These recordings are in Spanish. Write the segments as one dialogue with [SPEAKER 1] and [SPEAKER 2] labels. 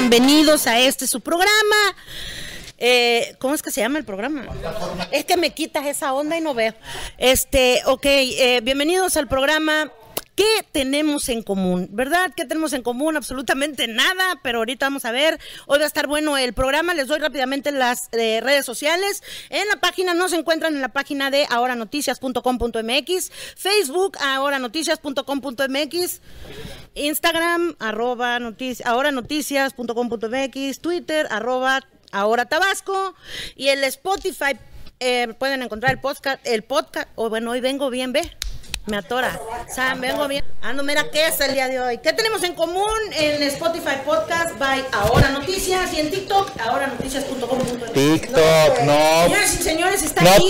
[SPEAKER 1] bienvenidos a este su programa. Eh, ¿Cómo es que se llama el programa? Es que me quitas esa onda y no veo. Este, ok, eh, bienvenidos al programa ¿Qué tenemos en común? ¿Verdad? ¿Qué tenemos en común? Absolutamente nada, pero ahorita vamos a ver. Hoy va a estar bueno el programa. Les doy rápidamente las eh, redes sociales. En la página, nos encuentran en la página de ahoranoticias.com.mx, Facebook, ahoranoticias.com.mx, Instagram, arroba ahoranoticias.com.mx, Twitter, arroba ahora Tabasco, y el Spotify. Eh, pueden encontrar el podcast, el podcast, o bueno, hoy vengo bien, ve me atora. O vengo bien. Ah, no, mira, ¿qué es el día de hoy? ¿Qué tenemos en común en Spotify Podcast by Ahora Noticias y en TikTok, ahora
[SPEAKER 2] TikTok, no.
[SPEAKER 1] Señores y señores, está
[SPEAKER 2] no,
[SPEAKER 1] aquí.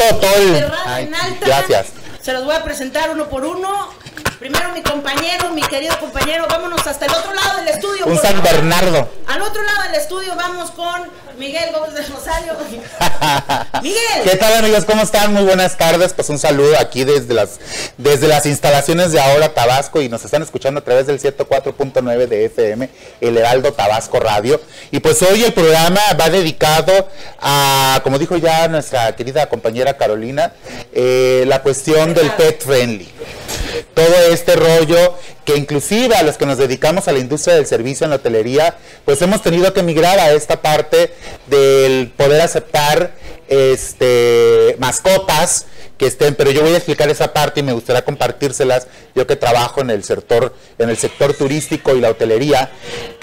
[SPEAKER 2] en alta. Gracias.
[SPEAKER 1] Se los voy a presentar uno por uno. Primero mi compañero, mi querido compañero, vámonos hasta el otro lado del estudio.
[SPEAKER 2] Un San Bernardo.
[SPEAKER 1] Al otro lado del estudio vamos con Miguel Gómez de Rosario. Miguel.
[SPEAKER 2] ¿Qué tal amigos? ¿Cómo están? Muy buenas tardes. Pues un saludo aquí desde las, desde las instalaciones de Ahora Tabasco y nos están escuchando a través del 104.9 de FM, el Heraldo Tabasco Radio. Y pues hoy el programa va dedicado a, como dijo ya nuestra querida compañera Carolina, eh, la cuestión del pet friendly todo este rollo que inclusive a los que nos dedicamos a la industria del servicio en la hotelería, pues hemos tenido que migrar a esta parte del poder aceptar este mascotas que estén, pero yo voy a explicar esa parte y me gustaría compartírselas, yo que trabajo en el sector, en el sector turístico y la hotelería,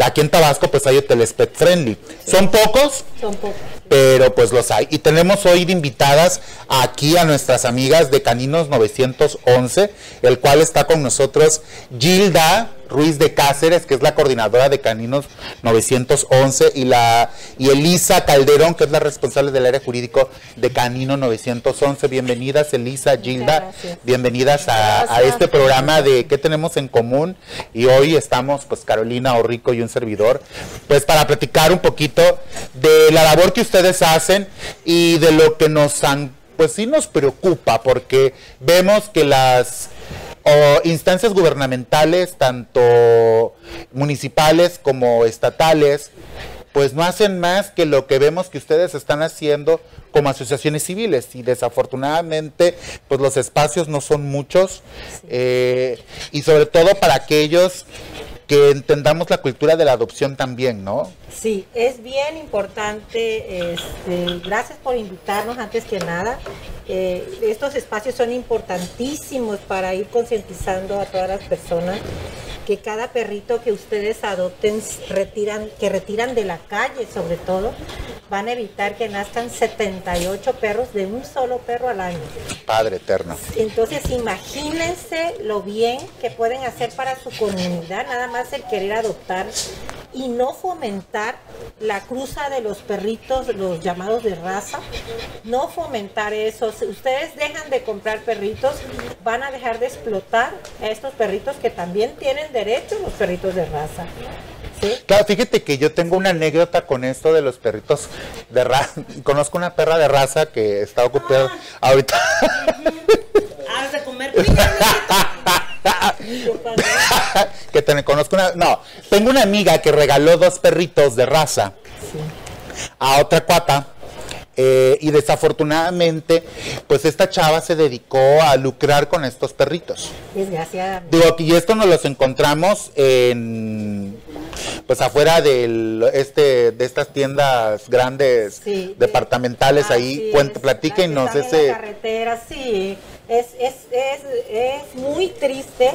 [SPEAKER 2] aquí en Tabasco pues hay hoteles pet friendly. ¿Son pocos?
[SPEAKER 1] Son pocos.
[SPEAKER 2] Pero pues los hay. Y tenemos hoy de invitadas aquí a nuestras amigas de Caninos 911, el cual está con nosotros Gilda Ruiz de Cáceres, que es la coordinadora de Caninos 911, y, la, y Elisa Calderón, que es la responsable del área jurídico de Canino 911. Bienvenidas, Elisa, Gilda, bienvenidas a, este programa de ¿Qué tenemos en común? Y hoy estamos, pues, Carolina Orrico y un servidor, pues, para platicar un poquito de la labor que ustedes hacen y de lo que nos han, pues, sí nos preocupa, porque vemos que las instancias gubernamentales, tanto municipales como estatales, pues no hacen más que lo que vemos que ustedes están haciendo como asociaciones civiles. Y desafortunadamente pues los espacios no son muchos eh, y sobre todo para aquellos que entendamos la cultura de la adopción también, ¿no?
[SPEAKER 3] Sí, es bien importante. Este, gracias por invitarnos antes que nada. Eh, estos espacios son importantísimos para ir concientizando a todas las personas que cada perrito que ustedes adopten, retiran, que retiran de la calle sobre todo, van a evitar que nazcan 78 perros de un solo perro al año.
[SPEAKER 2] Padre eterno.
[SPEAKER 3] Entonces imagínense lo bien que pueden hacer para su comunidad, nada más el querer adoptar y no fomentar la cruza de los perritos, los llamados de raza, no fomentar eso. Si ustedes dejan de comprar perritos, van a dejar de explotar a estos perritos que también tienen derecho, los perritos de raza.
[SPEAKER 2] Claro, fíjate que yo tengo una anécdota con esto de los perritos de raza. Conozco una perra de raza que está ocupada ah. ahorita.
[SPEAKER 1] Has de comer
[SPEAKER 2] que te conozco una. No, tengo una amiga que regaló dos perritos de raza a otra cuata. Eh, y desafortunadamente, pues esta chava se dedicó a lucrar con estos perritos.
[SPEAKER 3] Desgraciadamente.
[SPEAKER 2] Digo, y esto nos los encontramos en, pues afuera del, este, de estas tiendas grandes, departamentales, ahí, cuente, platíquenos ese...
[SPEAKER 3] carretera, sí es, es, es, es, muy triste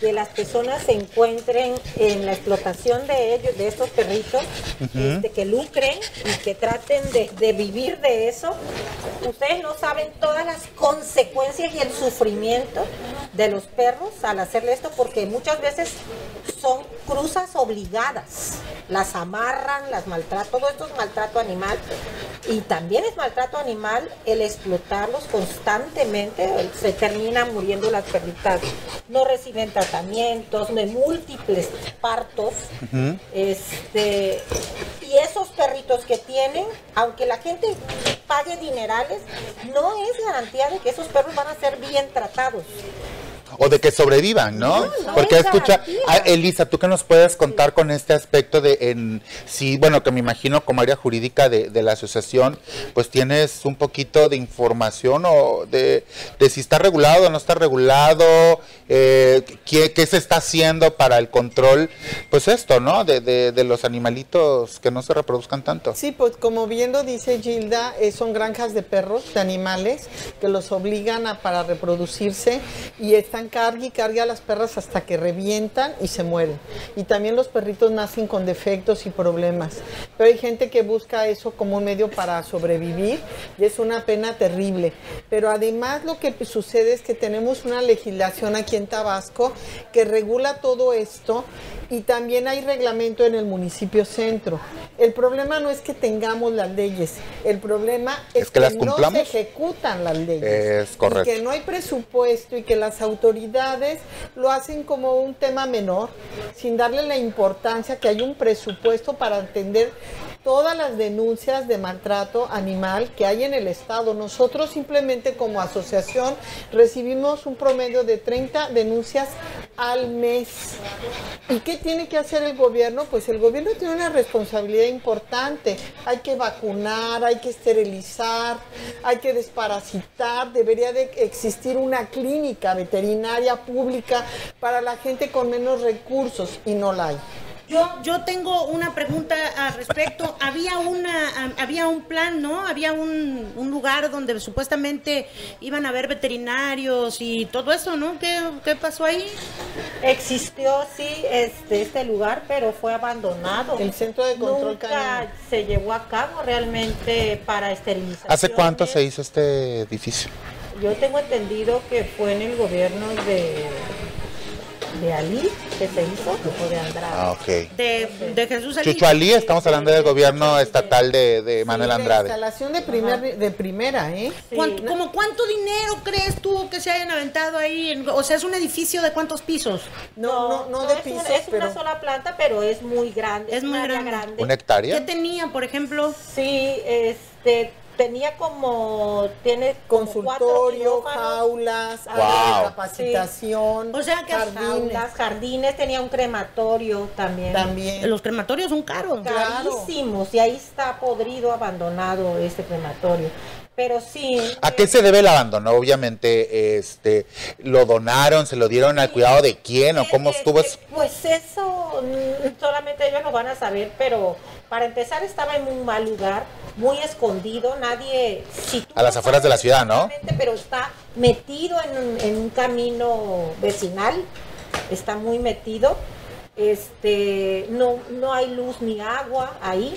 [SPEAKER 3] que las personas se encuentren en la explotación de ellos, de estos perritos, este, que lucren y que traten de, de, vivir de eso. Ustedes no saben todas las consecuencias y el sufrimiento de los perros al hacerle esto, porque muchas veces son cruzas obligadas. Las amarran, las maltratan, todo esto es maltrato animal. Y también es maltrato animal el explotarlos constantemente, se terminan muriendo las perritas, no reciben tratamientos, de múltiples partos, este, y esos perritos que tienen, aunque la gente pague dinerales, no es garantía de que esos perros van a ser bien tratados.
[SPEAKER 2] O de que sobrevivan, ¿no? Porque escucha, ah, Elisa, ¿tú qué nos puedes contar con este aspecto de en sí, bueno, que me imagino como área jurídica de, de la asociación, pues tienes un poquito de información o de, de si está regulado o no está regulado, eh, ¿qué, qué, se está haciendo para el control, pues esto, ¿no? De, de, de, los animalitos que no se reproduzcan tanto.
[SPEAKER 4] Sí, pues como bien lo dice Gilda, eh, son granjas de perros, de animales, que los obligan a para reproducirse y están cargue y cargue a las perras hasta que revientan y se mueren. Y también los perritos nacen con defectos y problemas. Pero hay gente que busca eso como un medio para sobrevivir y es una pena terrible. Pero además lo que sucede es que tenemos una legislación aquí en Tabasco que regula todo esto y también hay reglamento en el municipio centro. El problema no es que tengamos las leyes, el problema es,
[SPEAKER 2] es que,
[SPEAKER 4] que
[SPEAKER 2] no
[SPEAKER 4] se ejecutan las leyes.
[SPEAKER 2] Es correcto.
[SPEAKER 4] Y que no hay presupuesto y que las autoridades lo hacen como un tema menor, sin darle la importancia que hay un presupuesto para atender todas las denuncias de maltrato animal que hay en el Estado. Nosotros simplemente como asociación recibimos un promedio de 30 denuncias al mes. ¿Y qué tiene que hacer el gobierno? Pues el gobierno tiene una responsabilidad importante. Hay que vacunar, hay que esterilizar, hay que desparasitar. Debería de existir una clínica veterinaria pública para la gente con menos recursos y no la hay.
[SPEAKER 1] Yo, yo tengo una pregunta al respecto. Había una, había un plan, ¿no? Había un, un lugar donde supuestamente iban a haber veterinarios y todo eso, ¿no? ¿Qué, qué pasó ahí?
[SPEAKER 3] Existió, sí, este, este lugar, pero fue abandonado.
[SPEAKER 4] El centro de control
[SPEAKER 3] Nunca
[SPEAKER 4] canino.
[SPEAKER 3] se llevó a cabo realmente para esterilización.
[SPEAKER 2] ¿Hace cuánto se hizo este edificio?
[SPEAKER 3] Yo tengo entendido que fue en el gobierno de de Ali que se hizo o de Andrade.
[SPEAKER 2] Ah, ok.
[SPEAKER 1] De, de Jesús Ali.
[SPEAKER 2] Chucho Ali, estamos hablando del gobierno estatal de, de Manuel
[SPEAKER 4] Sí,
[SPEAKER 2] Andrade.
[SPEAKER 4] La instalación de, primer, de primera, ¿eh?
[SPEAKER 3] Sí,
[SPEAKER 1] ¿Cuánto,
[SPEAKER 3] no-
[SPEAKER 1] como cuánto dinero crees tú que se hayan aventado ahí? En- o sea, es un edificio de cuántos pisos.
[SPEAKER 4] No, no, no, de
[SPEAKER 3] es
[SPEAKER 4] pisos,
[SPEAKER 3] una, es
[SPEAKER 4] pero...
[SPEAKER 3] una sola planta, pero es muy grande.
[SPEAKER 1] Es muy
[SPEAKER 3] área
[SPEAKER 1] grande.
[SPEAKER 2] ¿Una
[SPEAKER 1] ¿Qué
[SPEAKER 2] hectárea?
[SPEAKER 1] tenía, por ejemplo?
[SPEAKER 3] Sí, este tenía como tiene como
[SPEAKER 4] consultorio, jaulas, área
[SPEAKER 2] Wow.
[SPEAKER 4] de capacitación,
[SPEAKER 1] O sea que
[SPEAKER 4] jardines
[SPEAKER 3] jaulas, jardines, tenía un crematorio también.
[SPEAKER 4] también.
[SPEAKER 1] Los crematorios son caros.
[SPEAKER 4] Claro.
[SPEAKER 3] Carísimos, y ahí está podrido, abandonado este crematorio. Pero sí.
[SPEAKER 2] ¿A qué se debe el abandono? Obviamente, este, ¿lo donaron, se lo dieron al cuidado de quién o cómo estuvo eso?
[SPEAKER 3] Pues eso mm, solamente ellos lo van a saber, pero para empezar estaba en un mal lugar, muy escondido, nadie... si
[SPEAKER 2] A las afueras de la ciudad, ¿no?
[SPEAKER 3] Pero está metido en un, en un camino vecinal, está muy metido, este, no, no hay luz ni agua ahí,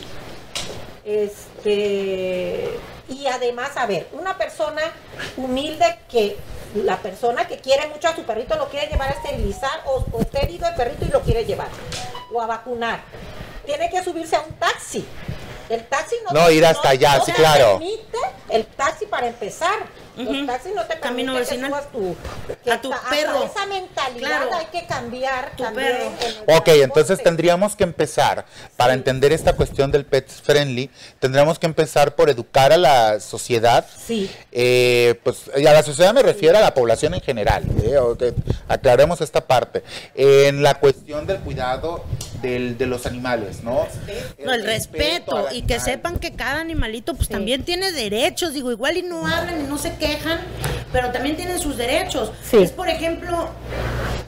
[SPEAKER 3] este, y además, a ver, una persona humilde que la persona que quiere mucho a su perrito lo quiere llevar a esterilizar o, o está herido el perrito y lo quiere llevar o a vacunar. Tiene que subirse a un taxi. El taxi no,
[SPEAKER 2] No,
[SPEAKER 3] te-
[SPEAKER 2] ir hasta allá,
[SPEAKER 3] no
[SPEAKER 2] sí,
[SPEAKER 3] te
[SPEAKER 2] claro.
[SPEAKER 3] permite el taxi para empezar.
[SPEAKER 1] Ujú.
[SPEAKER 3] Los taxis no te
[SPEAKER 1] Camino
[SPEAKER 3] permiten
[SPEAKER 1] vecinal.
[SPEAKER 3] que subas tu, que
[SPEAKER 1] A tu
[SPEAKER 3] hasta
[SPEAKER 1] perro.
[SPEAKER 3] esa mentalidad
[SPEAKER 1] Claro.
[SPEAKER 3] hay que cambiar
[SPEAKER 1] Tu
[SPEAKER 3] también.
[SPEAKER 1] perro.
[SPEAKER 3] en el
[SPEAKER 2] Ok,
[SPEAKER 3] transporte.
[SPEAKER 2] entonces tendríamos que empezar, para entender esta cuestión del pet friendly, tendríamos que empezar por educar a la sociedad.
[SPEAKER 3] Sí.
[SPEAKER 2] Eh, pues y a la sociedad me refiero a la población en general, eh, o que aclaremos esta parte. En la cuestión del cuidado del- de los animales, ¿no?
[SPEAKER 1] No, el respeto y que sepan que cada animalito pues también tiene derechos, digo, igual y no hablan y no se quejan, pero también tienen sus derechos.
[SPEAKER 3] Sí.
[SPEAKER 1] Es por ejemplo,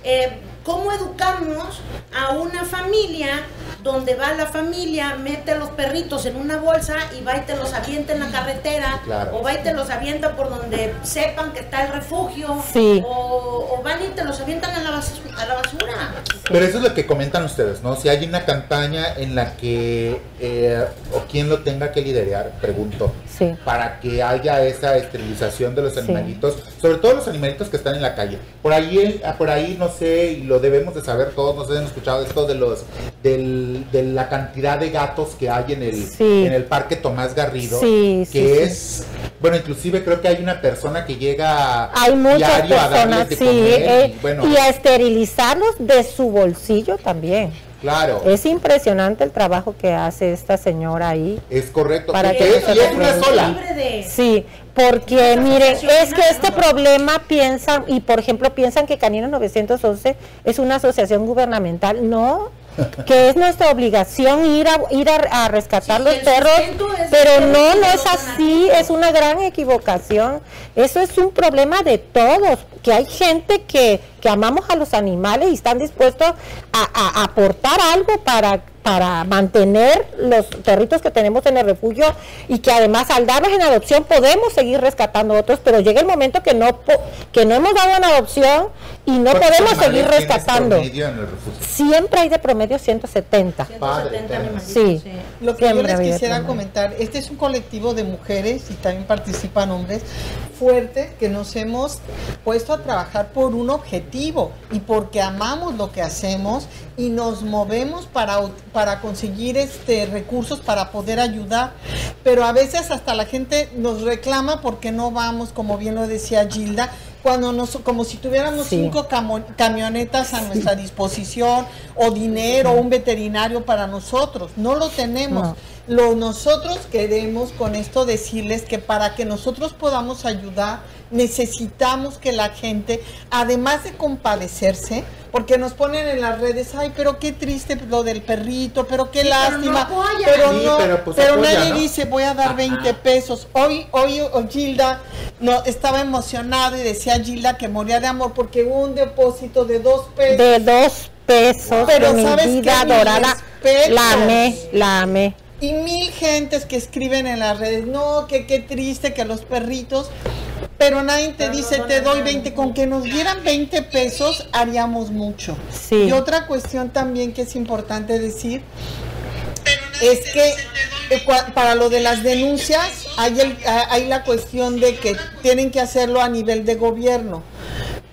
[SPEAKER 1] eh, ¿cómo educamos a una familia donde va la familia, mete a los perritos en una bolsa y va y te los avienta en la carretera,
[SPEAKER 2] Claro.
[SPEAKER 1] o va y te los avienta por donde sepan que está el refugio,
[SPEAKER 3] Sí.
[SPEAKER 1] o, o van y te los avientan a la, bas- a la basura?
[SPEAKER 2] Pero eso es lo que comentan ustedes, ¿no? Si hay una campaña en la que, eh, o quien lo tenga que liderar, pregunto,
[SPEAKER 3] Sí.
[SPEAKER 2] para que haya esa esterilización de los animalitos, sobre todo los animalitos que están en la calle. Por ahí, por ahí no sé, y lo debemos de saber todos, no sé si han escuchado esto de los, del, de la cantidad de gatos que hay en el,
[SPEAKER 3] Sí.
[SPEAKER 2] en el Parque Tomás Garrido,
[SPEAKER 3] Sí,
[SPEAKER 2] que
[SPEAKER 3] sí.
[SPEAKER 2] es, bueno, inclusive creo que hay una persona que llega
[SPEAKER 3] Hay muchas
[SPEAKER 2] diario a
[SPEAKER 3] personas,
[SPEAKER 2] darles de
[SPEAKER 3] sí,
[SPEAKER 2] comer,
[SPEAKER 3] eh,
[SPEAKER 2] y bueno.
[SPEAKER 3] y a esterilizarlos de su bolsillo también.
[SPEAKER 2] Claro.
[SPEAKER 3] Es impresionante el trabajo que hace esta señora ahí.
[SPEAKER 2] Es correcto.
[SPEAKER 3] Para
[SPEAKER 2] ¿Y
[SPEAKER 3] que
[SPEAKER 2] es- y una sola.
[SPEAKER 1] Libre de-
[SPEAKER 3] Sí, porque miren, es que este problema piensan, y por ejemplo piensan que Caninos 911 es una asociación gubernamental, no, que es nuestra obligación ir a ir a, a rescatar
[SPEAKER 1] Sí,
[SPEAKER 3] los perros, pero no, no es así, es una gran equivocación. Eso es un problema de todos, que hay gente que, que amamos a los animales y están dispuestos a, a aportar algo para para mantener los perritos que tenemos en el refugio y que además al darlos en adopción podemos seguir rescatando otros, pero llega el momento que no que no hemos dado en adopción y no
[SPEAKER 2] ¿Cuántos
[SPEAKER 3] podemos seguir rescatando. Siempre hay de promedio 170.
[SPEAKER 1] 170 animalitos,
[SPEAKER 3] Sí.
[SPEAKER 4] Lo que yo
[SPEAKER 3] Siempre
[SPEAKER 4] les
[SPEAKER 3] había
[SPEAKER 4] quisiera comentar, este es un colectivo de mujeres y también participan hombres fuertes que nos hemos puesto a trabajar por un objetivo y porque amamos lo que hacemos y nos movemos para, para conseguir este recursos para poder ayudar. Pero a veces hasta la gente nos reclama porque no vamos, como bien lo decía Gilda, cuando nos, como si tuviéramos
[SPEAKER 3] Sí.
[SPEAKER 4] cinco camo- camionetas a nuestra disposición o dinero o un veterinario para nosotros. No lo tenemos.
[SPEAKER 3] No.
[SPEAKER 4] Lo nosotros queremos con esto decirles que para que nosotros podamos ayudar necesitamos que la gente, además de compadecerse, porque nos ponen en las redes, ay, pero qué triste lo del perrito, pero qué
[SPEAKER 1] Sí, pero no
[SPEAKER 4] lástima, pero
[SPEAKER 2] Sí,
[SPEAKER 4] no,
[SPEAKER 2] pero pues
[SPEAKER 4] pero
[SPEAKER 2] apoya,
[SPEAKER 4] nadie
[SPEAKER 2] ¿no?
[SPEAKER 4] dice voy a dar 20 pesos. Hoy, hoy oh, Gilda no, estaba emocionada y decía Gilda que moría de amor porque hubo un depósito de dos pesos.
[SPEAKER 3] De dos pesos
[SPEAKER 4] Pero
[SPEAKER 3] de mi
[SPEAKER 4] ¿sabes qué?
[SPEAKER 3] vida
[SPEAKER 4] Mis
[SPEAKER 3] dorada. La amé, la amé.
[SPEAKER 4] Y mil gentes que escriben en las redes, no, que qué triste que los perritos, pero nadie te dice, te doy 20, con que nos dieran 20 pesos haríamos mucho.
[SPEAKER 3] Sí.
[SPEAKER 4] Y otra cuestión también que es importante decir, es que eh, para lo de las denuncias hay, el- ah, hay la cuestión de que tienen que hacerlo a nivel de gobierno.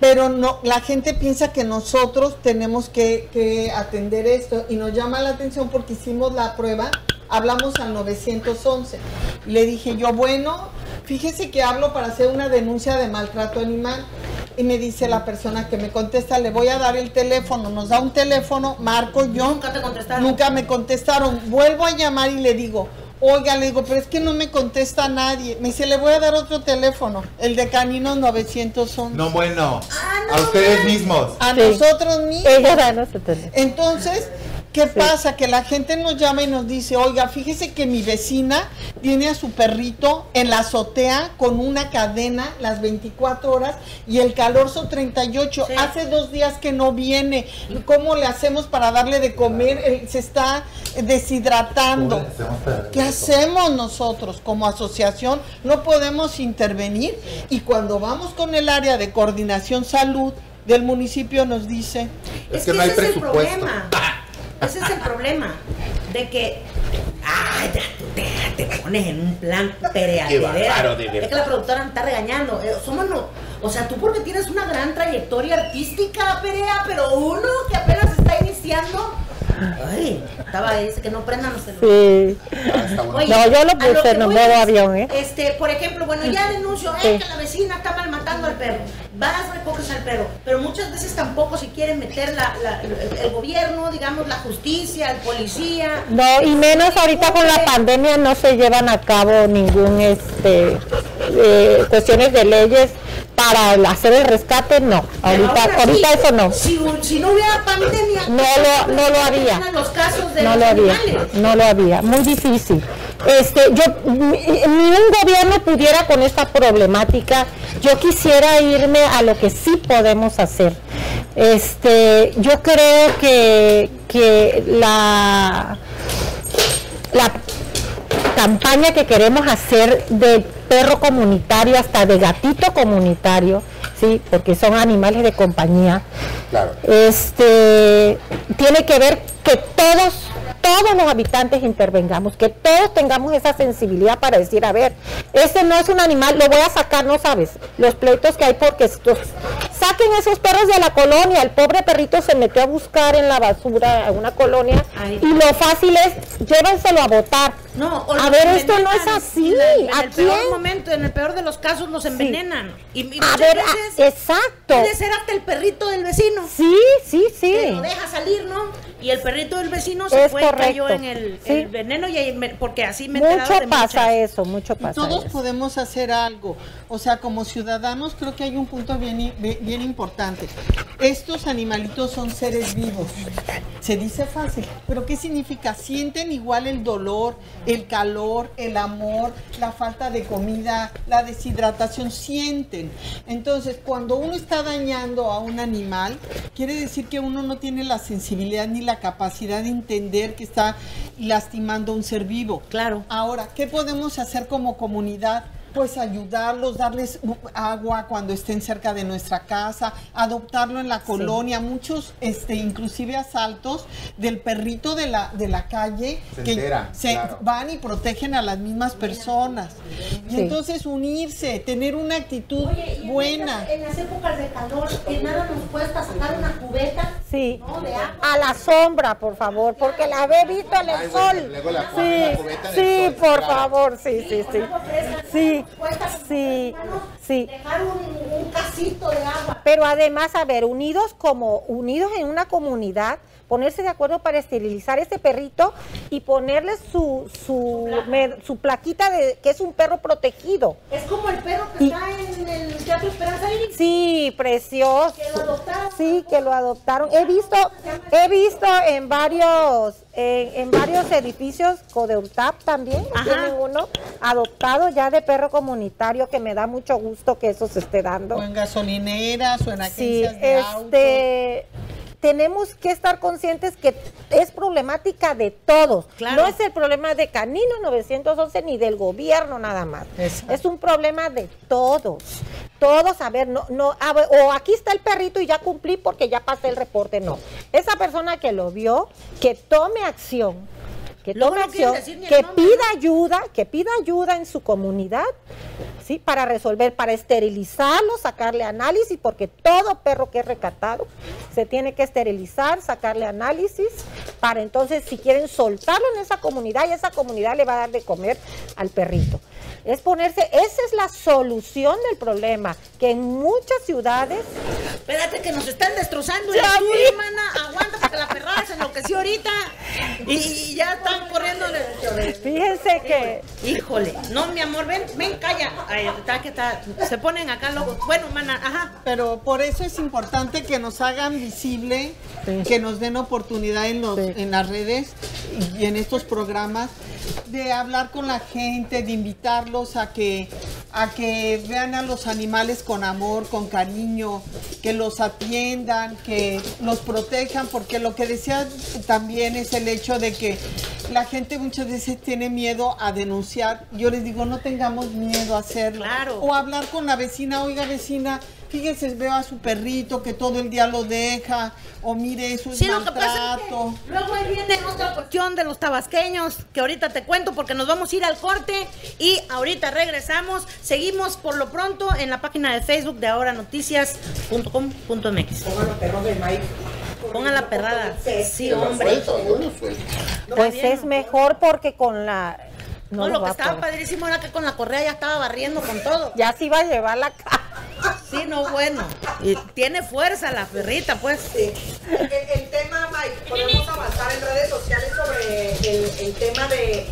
[SPEAKER 4] Pero no, la gente piensa que nosotros tenemos que, que atender esto y nos llama la atención porque hicimos la prueba, hablamos al 911. Le dije yo, bueno, fíjese que hablo para hacer una denuncia de maltrato animal. Y me dice la persona que me contesta, le voy a dar el teléfono, nos da un teléfono, marco yo.
[SPEAKER 1] Nunca te contestaron.
[SPEAKER 4] Nunca me contestaron. Vuelvo a llamar y le digo, oiga, le digo, pero es que no me contesta nadie. Me dice, le voy a dar otro teléfono, el de Caninos 911.
[SPEAKER 2] No, bueno.
[SPEAKER 1] Ah, no
[SPEAKER 2] a ustedes mismos.
[SPEAKER 4] A
[SPEAKER 3] Sí.
[SPEAKER 4] nosotros mismos.
[SPEAKER 3] Ella da no se teléfono.
[SPEAKER 4] Entonces, ¿qué pasa? Que la gente nos llama y nos dice, oiga, fíjese que mi vecina tiene a su perrito en la azotea con una cadena las 24 horas y el calor son 38.
[SPEAKER 1] Sí.
[SPEAKER 4] Hace dos días que no viene. ¿Cómo le hacemos para darle de comer? Él se está deshidratando. ¿Qué hacemos nosotros como asociación? No podemos intervenir y cuando vamos con el área de coordinación salud del municipio nos dice,
[SPEAKER 2] Es
[SPEAKER 1] Es
[SPEAKER 2] que no hay
[SPEAKER 1] ese es el
[SPEAKER 2] presupuesto.
[SPEAKER 1] problema. Ese es el problema. De que. Ay, ya tú te, te pones en un plan perea.
[SPEAKER 2] Qué
[SPEAKER 1] de veras.
[SPEAKER 2] bárbaro, de
[SPEAKER 1] Es que la productora me está regañando. Eh, somos no. O sea, tú porque tienes una gran trayectoria artística, Perea, pero uno que apenas está iniciando. Ay, estaba ese que no prendan los celulares.
[SPEAKER 3] Sí.
[SPEAKER 2] Ah.
[SPEAKER 1] Oye,
[SPEAKER 3] No, yo lo puse en modo avión, ¿eh?
[SPEAKER 1] Este, por ejemplo, bueno, ya denuncio, eh,
[SPEAKER 3] Sí.
[SPEAKER 1] que la vecina está malmatando al perro. Vas, recoges al perro. Pero muchas veces tampoco si quieren meter la, la- el, el gobierno, digamos, la justicia, el policía.
[SPEAKER 3] No, y menos ahorita con la pandemia no se llevan a cabo ningún este eh, cuestiones de leyes para hacer el rescate, no. Ahorita, ahorita eso no.
[SPEAKER 1] Si, si no hubiera pandemia,
[SPEAKER 3] No lo- no lo había.
[SPEAKER 1] eran Los casos de
[SPEAKER 3] No
[SPEAKER 1] los
[SPEAKER 3] lo había,
[SPEAKER 1] animales.
[SPEAKER 3] no lo había, muy difícil. Este, yo, ni un gobierno pudiera con esta problemática. Yo quisiera irme a lo que sí podemos hacer. Este, yo creo que, que la, la campaña que queremos hacer de perro comunitario hasta de gatito comunitario, sí, porque son animales de compañía
[SPEAKER 2] Claro.
[SPEAKER 3] este tiene que ver que todos todos los habitantes intervengamos, que todos tengamos esa sensibilidad para decir, a ver, este no es un animal, lo voy a sacar, no sabes, los pleitos que hay porque estos, saquen esos perros de la colonia, el pobre perrito se metió a buscar en la basura a una colonia
[SPEAKER 1] Ay.
[SPEAKER 3] y lo fácil es, llévenselo a votar.
[SPEAKER 1] No,
[SPEAKER 3] a ver, esto no es así,
[SPEAKER 1] En, el- en
[SPEAKER 3] ¿a
[SPEAKER 1] el peor momento, en el peor de los casos, los envenenan. Y, y
[SPEAKER 3] A ver, a-
[SPEAKER 1] veces
[SPEAKER 3] exacto.
[SPEAKER 1] puede ser hasta el perrito del vecino.
[SPEAKER 3] Sí, sí, sí.
[SPEAKER 1] Que lo deja salir, ¿no? Y el perrito del vecino se
[SPEAKER 3] Es
[SPEAKER 1] fue y cayó
[SPEAKER 3] correcto.
[SPEAKER 1] en el,
[SPEAKER 3] Sí.
[SPEAKER 1] el veneno y ahí me- porque así me
[SPEAKER 3] Mucho
[SPEAKER 1] de
[SPEAKER 3] pasa
[SPEAKER 1] muchas.
[SPEAKER 3] eso, mucho pasa
[SPEAKER 4] todos
[SPEAKER 3] eso.
[SPEAKER 4] podemos hacer algo. O sea, como ciudadanos creo que hay un punto bien, bien importante. Estos animalitos son seres vivos. Se dice fácil, pero ¿qué significa? Sienten igual el dolor, el calor, el amor, la falta de comida, la deshidratación, sienten. Entonces, cuando uno está dañando a un animal, quiere decir que uno no tiene la sensibilidad ni la capacidad de entender que está lastimando a un ser vivo.
[SPEAKER 1] Claro.
[SPEAKER 4] Ahora, ¿qué podemos hacer como comunidad? Pues ayudarlos, darles agua cuando estén cerca de nuestra casa, adoptarlo en la colonia, muchos, este, inclusive asaltos del perrito de la, de la calle
[SPEAKER 2] Se
[SPEAKER 4] que se
[SPEAKER 2] claro.
[SPEAKER 4] van y protegen a las mismas personas. Y
[SPEAKER 3] Sí.
[SPEAKER 4] entonces unirse, tener una actitud
[SPEAKER 1] Oye, y en
[SPEAKER 4] buena.
[SPEAKER 1] En las épocas de calor, que nada nos cuesta sacar una cubeta.
[SPEAKER 3] Sí.
[SPEAKER 1] ¿no? De agua.
[SPEAKER 3] A la sombra, por favor, porque la he visto en el
[SPEAKER 2] Ay, bueno,
[SPEAKER 3] sol.
[SPEAKER 2] luego la ponen la
[SPEAKER 3] Sí,
[SPEAKER 2] cubeta en
[SPEAKER 3] sí,
[SPEAKER 2] el sol,
[SPEAKER 3] por
[SPEAKER 2] claro.
[SPEAKER 3] favor, sí, sí, sí. Sí, sí, sí.
[SPEAKER 1] Dejar un, un casito de agua.
[SPEAKER 3] Pero además, a ver, unidos como unidos en una comunidad, ponerse de acuerdo para esterilizar este perrito y ponerle su su, me- su plaquita de que es un perro protegido.
[SPEAKER 1] Es como el perro que
[SPEAKER 3] Y-
[SPEAKER 1] está en el Teatro Esperanza Iris.
[SPEAKER 3] Sí, precioso.
[SPEAKER 1] Que lo adoptaron.
[SPEAKER 3] Sí, que lo adoptaron. He visto, he visto en varios, en, en varios edificios, Codeutap también,
[SPEAKER 1] Ajá.
[SPEAKER 3] tienen uno adoptado ya de perro comunitario que me da mucho gusto que eso se esté dando.
[SPEAKER 4] O en gasolineras o en
[SPEAKER 3] Sí,
[SPEAKER 4] agencias de autos.
[SPEAKER 3] este tenemos que estar conscientes que es problemática de todos.
[SPEAKER 1] Claro.
[SPEAKER 3] No es el problema de Canino 911 ni del gobierno nada más.
[SPEAKER 4] Exacto.
[SPEAKER 3] Es un problema de todos. Todos, a ver, no, no, a ver, o aquí está el perrito y ya cumplí porque ya pasé el reporte. No. Esa persona que lo vio, que tome acción. Que tome acción,
[SPEAKER 1] decir
[SPEAKER 3] que
[SPEAKER 1] nombre,
[SPEAKER 3] pida ayuda, que pida ayuda en su comunidad, ¿sí? Para resolver, para esterilizarlo, sacarle análisis, porque todo perro que es recatado se tiene que esterilizar, sacarle análisis, para entonces, si quieren soltarlo en esa comunidad, y esa comunidad le va a dar de comer al perrito. Es ponerse, esa es la solución del problema, que en muchas ciudades
[SPEAKER 1] Espérate que nos están destrozando el estudio, hermana. Porque la perrada se enloqueció ahorita. Y, y ya están corriendo.
[SPEAKER 3] Fíjense que
[SPEAKER 1] Híjole. No, mi amor, ven, ven, calla. Ay, está que está. Se ponen acá locos. Bueno, hermana, ajá.
[SPEAKER 4] Pero por eso es importante que nos hagan visible, que nos den oportunidad en, los, en las redes y en estos programas de hablar con la gente, de invitarlos a que, a que vean a los animales con amor, con cariño, que los atiendan, que los protejan, porque lo que decía también es el hecho de que la gente muchas veces tiene miedo a denunciar. Yo les digo, no tengamos miedo a hacerlo.
[SPEAKER 1] Claro.
[SPEAKER 4] O hablar con la vecina, oiga vecina, fíjese, veo a su perrito que todo el día lo deja, o mire, eso es
[SPEAKER 1] Sí, lo que pasa es
[SPEAKER 4] maltrato.
[SPEAKER 1] que luego ahí viene otra cuestión de los tabasqueños, que ahorita te cuento porque nos vamos a ir al corte y ahorita regresamos. Seguimos por lo pronto en la página de Facebook de ahora noticias.com.mx. Pongan la perrada. Sí, hombre.
[SPEAKER 3] pues es mejor porque con la
[SPEAKER 1] No,
[SPEAKER 3] no,
[SPEAKER 1] lo
[SPEAKER 3] lo
[SPEAKER 1] que estaba padrísimo era que con la correa ya estaba barriendo con todo.
[SPEAKER 3] Ya se iba a llevar la cara.
[SPEAKER 1] Sí, no, bueno. Y tiene fuerza la perrita, pues.
[SPEAKER 5] El, el tema, Mike, podemos avanzar en redes sociales sobre el, el tema de.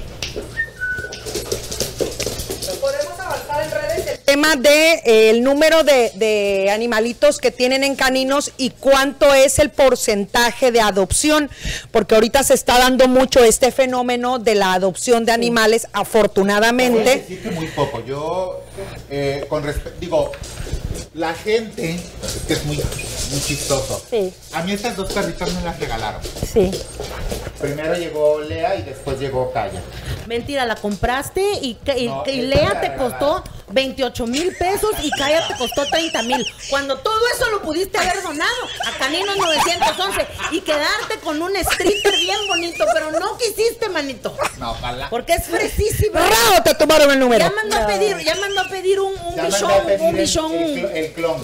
[SPEAKER 5] Podemos avanzar en redes el tema de eh, el número de, de animalitos que tienen en caninos y cuánto es el porcentaje de adopción, porque ahorita se está dando mucho este fenómeno de la adopción de animales, afortunadamente.
[SPEAKER 2] decir que muy poco. Yo, eh, con respecto, digo, la gente, es que es muy, muy chistoso.
[SPEAKER 3] Sí.
[SPEAKER 2] A mí estas dos perritas me las regalaron.
[SPEAKER 3] Sí.
[SPEAKER 2] Primero llegó Lea y después llegó Kaya.
[SPEAKER 1] Mentira, la compraste y,
[SPEAKER 2] No,
[SPEAKER 1] Lea te costó 28 mil pesos y Kaya te costó 30 mil. Cuando todo eso lo pudiste haber donado a Caninos 911 y quedarte con un stripper bien bonito, pero no quisiste, manito.
[SPEAKER 2] No, ojalá.
[SPEAKER 1] Porque es fresísimo.
[SPEAKER 5] ¡Bravo! Te tomaron el número.
[SPEAKER 1] Ya mandó a pedir, ya mandó a pedir un, un bichón, un bichón.
[SPEAKER 2] El, cl- el clon.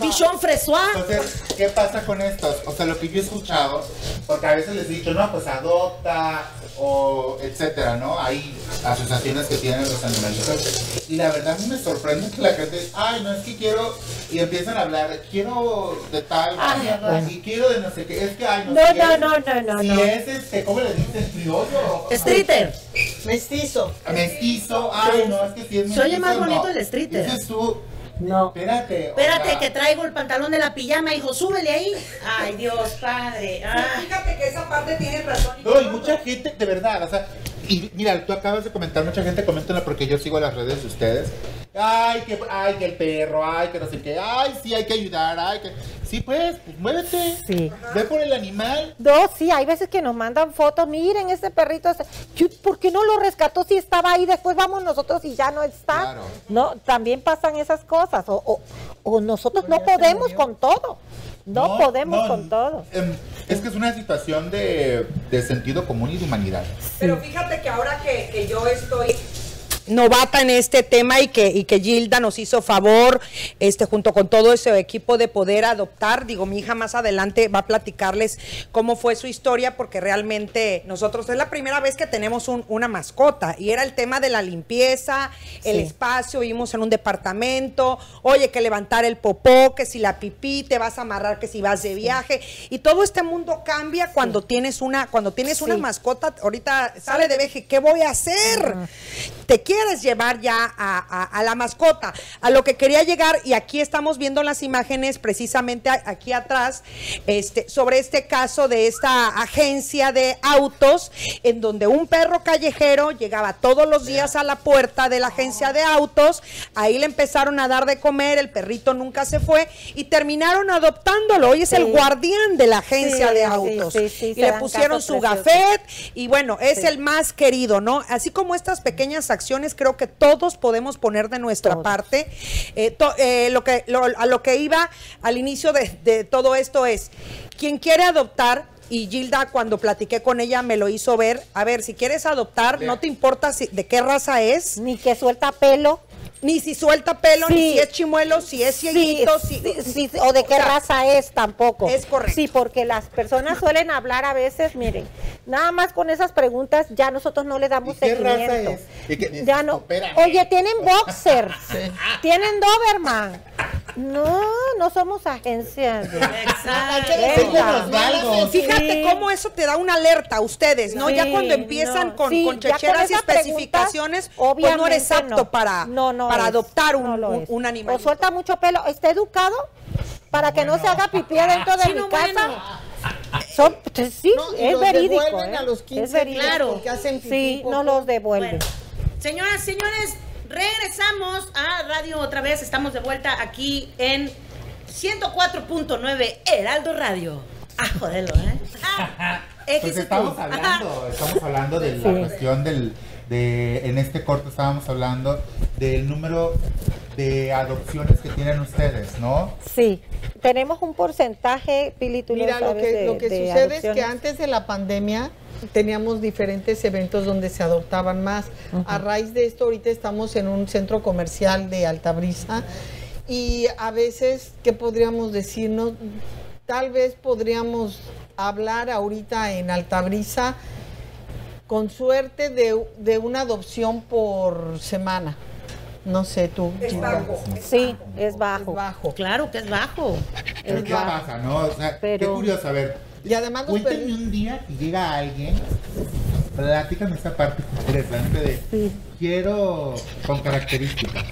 [SPEAKER 1] Bichon Fresois.
[SPEAKER 2] Entonces, ¿qué pasa con estos? O sea, lo que yo he escuchado, porque a veces les he dicho, no, pues adopta o etcétera, ¿no? Hay asociaciones que tienen los animalitos. Y la verdad me sorprende que la gente, ay, no es que quiero, y empiezan a hablar, quiero de tal, y quiero de no sé qué, es que ay, no,
[SPEAKER 3] No,
[SPEAKER 2] sé
[SPEAKER 3] no,
[SPEAKER 2] qué.
[SPEAKER 3] no, no, no,
[SPEAKER 2] Si
[SPEAKER 3] no.
[SPEAKER 2] es este, ¿cómo le dicen? Criollo.
[SPEAKER 1] Streeter.
[SPEAKER 4] Mestizo.
[SPEAKER 2] Mestizo, ay, no, es que si es
[SPEAKER 1] Se oye
[SPEAKER 2] mestizo,
[SPEAKER 1] más bonito
[SPEAKER 2] no.
[SPEAKER 1] el streeter.
[SPEAKER 2] Dices tú,
[SPEAKER 3] No.
[SPEAKER 2] espérate.
[SPEAKER 1] Espérate que traigo el pantalón de la pijama, hijo, súbele ahí. Ay, Dios, padre. Ay.
[SPEAKER 5] Fíjate que esa parte tiene razón.
[SPEAKER 2] No, y mucha gente, de verdad, o sea, y mira, tú acabas de comentar, mucha gente comenta porque yo sigo las redes de ustedes. Ay, que, ay, que el perro, ay, que no sé qué, ay, sí, hay que ayudar, ay, que... Sí, pues, pues muévete.
[SPEAKER 3] Sí.
[SPEAKER 2] Ve por el animal.
[SPEAKER 3] No, sí, hay veces que nos mandan fotos, miren ese perrito, ¿por qué no lo rescató si estaba ahí? Después vamos nosotros y ya no está.
[SPEAKER 2] Claro.
[SPEAKER 3] No, también pasan esas cosas, o, o- o nosotros no podemos con todo, no, podemos
[SPEAKER 2] no,
[SPEAKER 3] con todo.
[SPEAKER 2] em, es que es una situación de, de sentido común y de humanidad.
[SPEAKER 5] Pero fíjate que ahora que, que yo estoy novata en este tema y que, y que Gilda nos hizo favor, este, junto con todo ese equipo de poder adoptar. Digo, mi hija más adelante va a platicarles cómo fue su historia, porque realmente nosotros es la primera vez que tenemos un- una mascota y era el tema de la limpieza, el
[SPEAKER 3] Sí.
[SPEAKER 5] espacio, vivimos en un departamento, oye, que levantar el popó, que si la pipí, te vas a amarrar, que si vas de viaje. Y todo este mundo cambia cuando tienes una, cuando tienes una mascota, ahorita sale de viaje, ¿qué voy a hacer? Te quieres llevar ya a, a- a la mascota. A lo que quería llegar, y aquí estamos viendo las imágenes precisamente aquí atrás, este, sobre este caso de esta agencia de autos, en donde un perro callejero llegaba todos los días a la puerta de la agencia de autos, ahí le empezaron a dar de comer, el perrito nunca se fue, y terminaron adoptándolo. Hoy es el guardián de la agencia
[SPEAKER 3] Sí,
[SPEAKER 5] de autos.
[SPEAKER 3] sí,
[SPEAKER 5] y le pusieron su
[SPEAKER 3] preciosos.
[SPEAKER 5] gafet, y bueno, es el más querido, ¿no? Así como estas pequeñas acciones, creo que todos podemos poner de nuestra
[SPEAKER 3] Todos.
[SPEAKER 5] parte. Eh, to- eh, lo que, lo- a lo que iba al inicio de, de todo esto es, quien quiere adoptar, y Gilda cuando platiqué con ella me lo hizo ver, a ver, si quieres adoptar, no te importa si, de qué raza es,
[SPEAKER 3] Ni que suelta pelo.
[SPEAKER 5] Ni si suelta pelo, ni si es chimuelo, si es cieguito, si...
[SPEAKER 3] sí, sí, o de qué
[SPEAKER 5] sea,
[SPEAKER 3] raza es tampoco.
[SPEAKER 5] es correcto.
[SPEAKER 3] Sí, porque las personas suelen hablar a veces, miren, nada más con esas preguntas ya nosotros no le damos
[SPEAKER 2] ¿Y qué raza
[SPEAKER 3] seguimiento.
[SPEAKER 2] es? ¿Y qué-
[SPEAKER 3] Ya no. Oye, tienen boxer, tienen Doberman. No, no somos agencias.
[SPEAKER 2] algo.
[SPEAKER 5] Fíjate cómo eso te da una alerta a ustedes, ¿no? ya cuando empiezan
[SPEAKER 3] no,
[SPEAKER 5] con,
[SPEAKER 3] sí,
[SPEAKER 5] con
[SPEAKER 3] ya con
[SPEAKER 5] checheras y especificaciones, pues no eres apto
[SPEAKER 3] no.
[SPEAKER 5] para,
[SPEAKER 3] No, no
[SPEAKER 5] para
[SPEAKER 3] es,
[SPEAKER 5] adoptar un,
[SPEAKER 3] no
[SPEAKER 5] un, animal.
[SPEAKER 3] O suelta mucho pelo, está educado para que no se haga pipí adentro de
[SPEAKER 1] Sí,
[SPEAKER 3] mi
[SPEAKER 1] no,
[SPEAKER 3] casa.
[SPEAKER 1] bueno.
[SPEAKER 3] Son, pues, sí,
[SPEAKER 4] No,
[SPEAKER 3] es
[SPEAKER 4] los
[SPEAKER 3] verídico.
[SPEAKER 4] devuelven
[SPEAKER 3] ¿eh?
[SPEAKER 4] a los 15
[SPEAKER 3] es verídico.
[SPEAKER 1] Claro.
[SPEAKER 4] porque hacen pipí,
[SPEAKER 3] Sí, no los devuelven.
[SPEAKER 1] Bueno, señoras, señores, regresamos a radio otra vez. Estamos de vuelta aquí en 104.9 Heraldo Radio. Ah, jodelo, ¿eh? Ah,
[SPEAKER 2] Pues estamos hablando, estamos hablando de la
[SPEAKER 3] Sí.
[SPEAKER 2] cuestión del, de, en este corto estábamos hablando del número de adopciones que tienen ustedes, ¿no?
[SPEAKER 3] Sí, tenemos un porcentaje, Pili, tú
[SPEAKER 4] Mira, lo
[SPEAKER 3] sabes,
[SPEAKER 4] que,
[SPEAKER 3] de-
[SPEAKER 4] lo que
[SPEAKER 3] de
[SPEAKER 4] sucede es que antes de la pandemia teníamos diferentes eventos donde se adoptaban más. A raíz de esto, ahorita estamos en un centro comercial de Altabrisa y a veces, ¿qué podríamos decirnos? Tal vez podríamos hablar ahorita en Altabrisa con suerte de, de una adopción por semana. No sé tú. Gilda.
[SPEAKER 3] Sí, es
[SPEAKER 4] Es
[SPEAKER 3] bajo.
[SPEAKER 4] bajo.
[SPEAKER 1] Claro que es bajo.
[SPEAKER 2] Pero
[SPEAKER 3] Es
[SPEAKER 2] ¿qué
[SPEAKER 3] bajo.
[SPEAKER 2] pasa, no? O sea, qué curioso, a ver.
[SPEAKER 4] Y además perri-
[SPEAKER 2] un día que llega alguien, platícame esta parte interesante de
[SPEAKER 3] Sí.
[SPEAKER 2] quiero con características.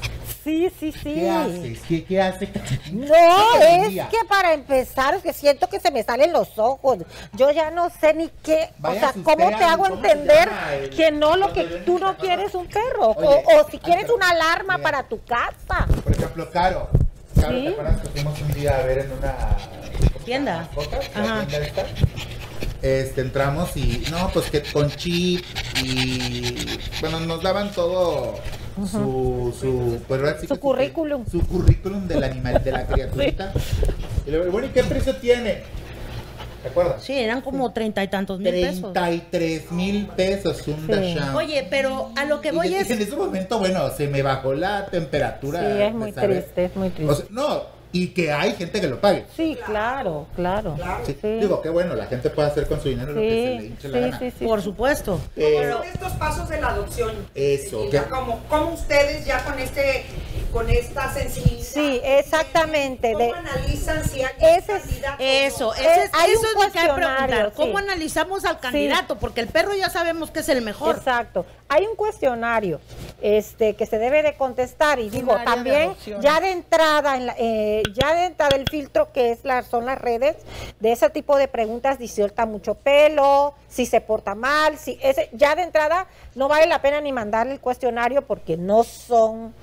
[SPEAKER 3] Sí, sí, sí.
[SPEAKER 2] ¿Qué haces? ¿Qué, qué hace?
[SPEAKER 3] No,
[SPEAKER 2] ¿Qué
[SPEAKER 3] es que para empezar, es que siento que se me salen los ojos. Yo ya no sé ni qué,
[SPEAKER 2] Vaya
[SPEAKER 3] o sea, ¿cómo te hago
[SPEAKER 2] ¿cómo se
[SPEAKER 3] entender
[SPEAKER 2] el-
[SPEAKER 3] que no lo que tú no quieres un perro?
[SPEAKER 2] Oye,
[SPEAKER 3] o, o si quieres una alarma
[SPEAKER 2] mira.
[SPEAKER 3] para tu casa.
[SPEAKER 2] Por ejemplo, Caro. Caro,
[SPEAKER 3] Sí.
[SPEAKER 2] ¿te acuerdas que fuimos un día a ver en una ¿cómo se
[SPEAKER 1] Tienda. Ajá.
[SPEAKER 2] tienda esta? Este, entramos y, no, pues que con chip y, bueno, nos daban todo su, su, pues, sí
[SPEAKER 3] Su
[SPEAKER 2] que
[SPEAKER 3] currículum.
[SPEAKER 2] Su currículum del animal, de la criaturita. Y luego, bueno, ¿y qué precio tiene? ¿Te acuerdas?
[SPEAKER 1] Sí, eran como treinta y tantos mil pesos.
[SPEAKER 2] 33 mil pesos un
[SPEAKER 3] Sí.
[SPEAKER 1] Oye, pero a lo que
[SPEAKER 2] Y
[SPEAKER 1] voy es...
[SPEAKER 2] en ese momento, bueno, se me bajó la temperatura.
[SPEAKER 3] Sí, es muy
[SPEAKER 2] saber-
[SPEAKER 3] triste, es muy triste.
[SPEAKER 2] O sea, no, y que hay gente que lo pague.
[SPEAKER 3] Sí, claro, claro.
[SPEAKER 2] Sí,
[SPEAKER 3] Sí.
[SPEAKER 2] Digo, qué bueno, la gente puede hacer con su dinero lo que se le
[SPEAKER 3] Sí,
[SPEAKER 2] hinche la
[SPEAKER 3] sí,
[SPEAKER 2] gana.
[SPEAKER 3] sí, sí.
[SPEAKER 1] Por supuesto.
[SPEAKER 2] Eh,
[SPEAKER 5] Son estos pasos de la adopción.
[SPEAKER 2] Eso,
[SPEAKER 5] Y
[SPEAKER 2] que-
[SPEAKER 5] como, como ustedes ya con este con esta sensibilidad.
[SPEAKER 3] Sí, exactamente,
[SPEAKER 5] ¿Cómo
[SPEAKER 3] de-
[SPEAKER 5] analizan si hay
[SPEAKER 3] Ese
[SPEAKER 1] Eso, ese es,
[SPEAKER 3] Eh, hay
[SPEAKER 1] eso
[SPEAKER 3] un
[SPEAKER 1] es lo que hay que
[SPEAKER 3] cuestionario,
[SPEAKER 1] preguntar. ¿Cómo
[SPEAKER 3] sí.
[SPEAKER 1] analizamos al candidato? Porque el perro ya sabemos que es el mejor.
[SPEAKER 3] Exacto. Hay un cuestionario este, que se debe de contestar y digo, también ya de entrada, en la- eh, ya de entrada el filtro que es la, son las redes, de ese tipo de preguntas, si suelta mucho pelo, si se porta mal, si ese, ya de entrada no vale la pena ni mandar el cuestionario porque no son...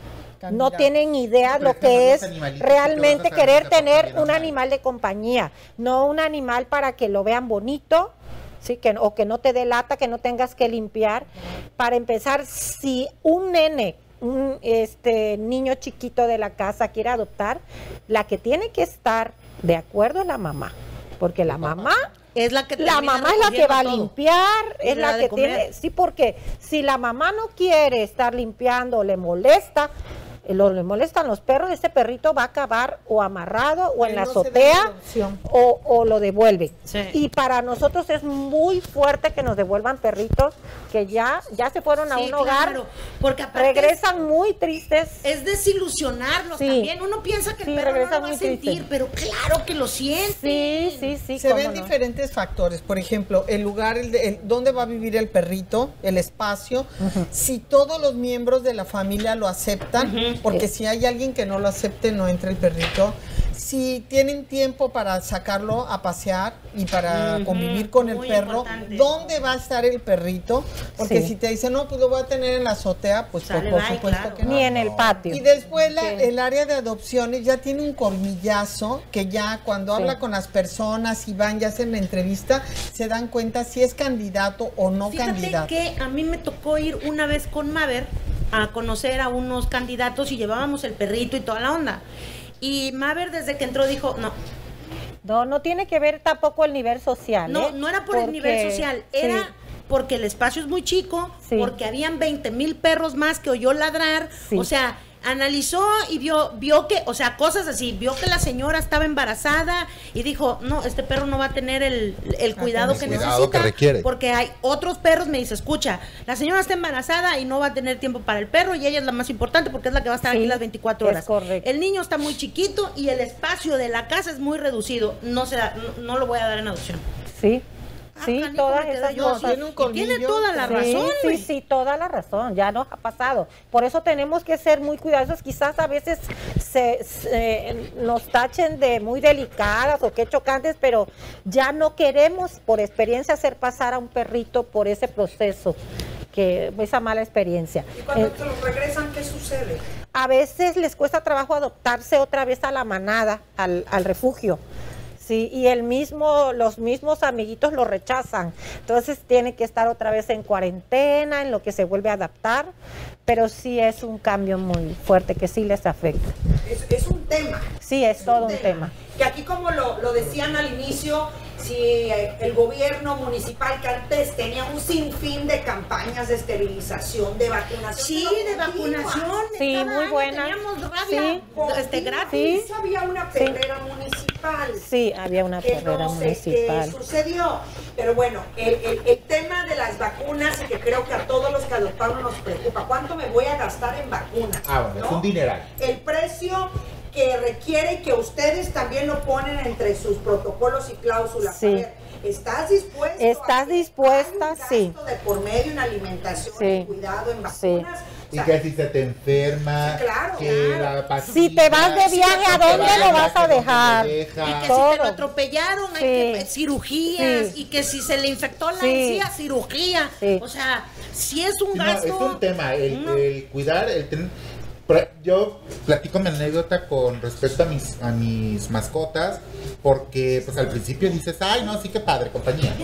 [SPEAKER 3] No tienen idea lo que es realmente querer tener un
[SPEAKER 2] mal.
[SPEAKER 3] animal de compañía, no un animal para que lo vean bonito, sí, que o que no te dé lata, que no tengas que limpiar. Para empezar, si un nene, un este niño chiquito de la casa quiere adoptar, la que tiene que estar de acuerdo es la mamá, porque la mamá.
[SPEAKER 1] Es la que
[SPEAKER 3] la mamá es la que va a limpiar, es la que tiene, sí, porque si la mamá no quiere estar limpiando, le molesta, lo, le molestan los perros, ese perrito va a acabar o amarrado o en la
[SPEAKER 4] no
[SPEAKER 3] azotea o, o lo devuelven.
[SPEAKER 1] Sí.
[SPEAKER 3] Y para nosotros es muy fuerte que nos devuelvan perritos que ya, ya se fueron a
[SPEAKER 1] Sí,
[SPEAKER 3] un hogar,
[SPEAKER 1] claro, porque aparte
[SPEAKER 3] regresan muy tristes.
[SPEAKER 1] es desilusionarlos
[SPEAKER 3] Sí.
[SPEAKER 1] también. Uno piensa que el perro no lo va a sentir, pero claro que lo siente.
[SPEAKER 3] Sí, sí, sí.
[SPEAKER 4] Se ven
[SPEAKER 3] no.
[SPEAKER 4] diferentes factores, por ejemplo, el lugar, el, el- dónde va a vivir el perrito, el espacio, si todos los miembros de la familia lo aceptan, porque si hay alguien que no lo acepte, no entra el perrito. Si tienen tiempo para sacarlo a pasear y para convivir con el perro,
[SPEAKER 1] importante.
[SPEAKER 4] ¿dónde va a estar el perrito? Porque
[SPEAKER 3] Sí.
[SPEAKER 4] si te dicen, no, pues lo voy a tener en la azotea, pues por,
[SPEAKER 1] Sale,
[SPEAKER 4] por
[SPEAKER 1] bye,
[SPEAKER 4] supuesto
[SPEAKER 1] claro.
[SPEAKER 4] que no.
[SPEAKER 3] Ni en el patio.
[SPEAKER 4] Y después la-
[SPEAKER 3] Sí.
[SPEAKER 4] el área de adopciones ya tiene un colmillazo que ya cuando
[SPEAKER 3] Sí.
[SPEAKER 4] habla con las personas y van ya hacen la entrevista, se dan cuenta si es candidato o no
[SPEAKER 1] Fíjate
[SPEAKER 4] candidato.
[SPEAKER 1] que a mí me tocó ir una vez con Maver a conocer a unos candidatos y llevábamos el perrito y toda la onda. Y Maver desde que entró dijo, no,
[SPEAKER 3] No, no tiene que ver tampoco el nivel social.
[SPEAKER 1] no,
[SPEAKER 3] ¿eh?
[SPEAKER 1] no era por el nivel social,
[SPEAKER 3] sí.
[SPEAKER 1] era porque el espacio es muy chico,
[SPEAKER 3] Sí.
[SPEAKER 1] porque habían 20 mil perros más que oyó ladrar,
[SPEAKER 3] Sí.
[SPEAKER 1] o sea, analizó y vio, vio que, o sea, cosas así, vio que la señora estaba embarazada y dijo, no, este perro no va a tener el, el cuidado
[SPEAKER 2] el
[SPEAKER 1] que
[SPEAKER 2] cuidado
[SPEAKER 1] necesita,
[SPEAKER 2] que requiere.
[SPEAKER 1] porque hay otros perros, me dice, escucha, la señora está embarazada y no va a tener tiempo para el perro y ella es la más importante porque es la que va a estar
[SPEAKER 3] Sí,
[SPEAKER 1] aquí las 24
[SPEAKER 3] es
[SPEAKER 1] horas.
[SPEAKER 3] correcto.
[SPEAKER 1] El niño está muy chiquito y el espacio de la casa es muy reducido, no se da- no, no lo voy a dar en adopción.
[SPEAKER 3] Sí,
[SPEAKER 1] Ah,
[SPEAKER 3] sí,
[SPEAKER 1] canijo,
[SPEAKER 3] todas esas
[SPEAKER 1] yo
[SPEAKER 3] cosas.
[SPEAKER 4] Tiene un
[SPEAKER 1] tiene toda la
[SPEAKER 3] Sí,
[SPEAKER 1] razón,
[SPEAKER 3] sí, sí, toda la razón, ya nos ha pasado. Por eso tenemos que ser muy cuidadosos. Quizás a veces se, se- nos tachen de muy delicadas o que chocantes, pero ya no queremos por experiencia hacer pasar a un perrito por ese proceso, que esa mala experiencia.
[SPEAKER 5] Y cuando
[SPEAKER 3] Eh,
[SPEAKER 5] se los regresan, ¿qué sucede?
[SPEAKER 3] a veces les cuesta trabajo adoptarse otra vez a la manada, al, al refugio. Sí, y el mismo, los mismos amiguitos lo rechazan. Entonces tiene que estar otra vez en cuarentena, en lo que se vuelve a adaptar, pero sí es un cambio muy fuerte que sí les afecta.
[SPEAKER 5] Es, es un tema.
[SPEAKER 3] Sí, es todo un tema.
[SPEAKER 5] Que aquí como lo, lo decían al inicio, si eh, el gobierno municipal que antes tenía un sinfín de campañas de esterilización, de vacunación.
[SPEAKER 1] Sí, de vacunación.
[SPEAKER 3] Sí,
[SPEAKER 1] cada
[SPEAKER 3] muy buena.
[SPEAKER 1] Teníamos rabia
[SPEAKER 3] Sí.
[SPEAKER 1] este, gratis.
[SPEAKER 3] Sí.
[SPEAKER 5] Había una
[SPEAKER 3] Sí.
[SPEAKER 5] perrera municipal.
[SPEAKER 3] Sí, había una
[SPEAKER 5] que
[SPEAKER 3] perrera
[SPEAKER 5] no sé
[SPEAKER 3] municipal.
[SPEAKER 5] qué sucedió. Pero bueno, el, el- el tema de las vacunas y que creo que a todos los que adoptaron nos preocupa. ¿Cuánto me voy a gastar en vacunas?
[SPEAKER 2] Ah, bueno, es un dineral.
[SPEAKER 5] El precio que requiere y que ustedes también lo ponen entre sus protocolos y cláusulas.
[SPEAKER 3] Sí.
[SPEAKER 5] A ver, ¿Estás dispuesto?
[SPEAKER 3] ¿Estás
[SPEAKER 5] a que
[SPEAKER 3] dispuesta?
[SPEAKER 5] hay un gasto
[SPEAKER 3] Sí.
[SPEAKER 5] de por medio en alimentación,
[SPEAKER 3] Sí.
[SPEAKER 5] en cuidado, en
[SPEAKER 3] Sí.
[SPEAKER 5] vacunas? O
[SPEAKER 2] Y
[SPEAKER 5] sea,
[SPEAKER 2] que si se te enferma,
[SPEAKER 5] Sí, claro,
[SPEAKER 2] que
[SPEAKER 5] claro.
[SPEAKER 2] la pastilla,
[SPEAKER 3] Si te vas de viaje, ¿a dónde lo vas a dejar?
[SPEAKER 1] Y que si te lo atropellaron, hay que cirugías.
[SPEAKER 3] Sí.
[SPEAKER 1] Y que si se le infectó la
[SPEAKER 3] Sí.
[SPEAKER 1] encía, cirugía.
[SPEAKER 3] Sí.
[SPEAKER 1] O sea, si es un
[SPEAKER 2] Sí, no,
[SPEAKER 1] gasto.
[SPEAKER 2] es un tema, el,
[SPEAKER 1] No.
[SPEAKER 2] el cuidar, el tener... Yo platico mi anécdota con respecto a mis, a mis mascotas, porque pues al principio dices, ay no, sí que padre, compañía.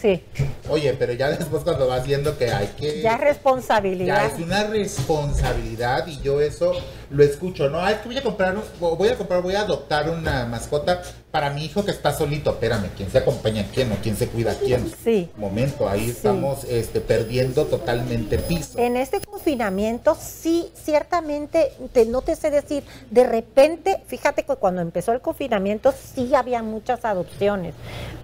[SPEAKER 3] Sí,
[SPEAKER 2] Oye, pero ya después cuando vas viendo que hay que...
[SPEAKER 3] ya es
[SPEAKER 2] Ya
[SPEAKER 3] responsabilidad.
[SPEAKER 2] es una responsabilidad y yo eso lo escucho, ¿no? Ah, es que voy a comprar, un- voy a comprar, voy a adoptar una mascota para mi hijo que está solito. Espérame, ¿quién se acompaña a quién o quién se cuida a quién?
[SPEAKER 3] Sí.
[SPEAKER 2] Momento, ahí estamos este, perdiendo totalmente piso.
[SPEAKER 3] En este confinamiento, sí, ciertamente, te- no te sé decir, de repente, fíjate que cuando empezó el confinamiento sí había muchas adopciones,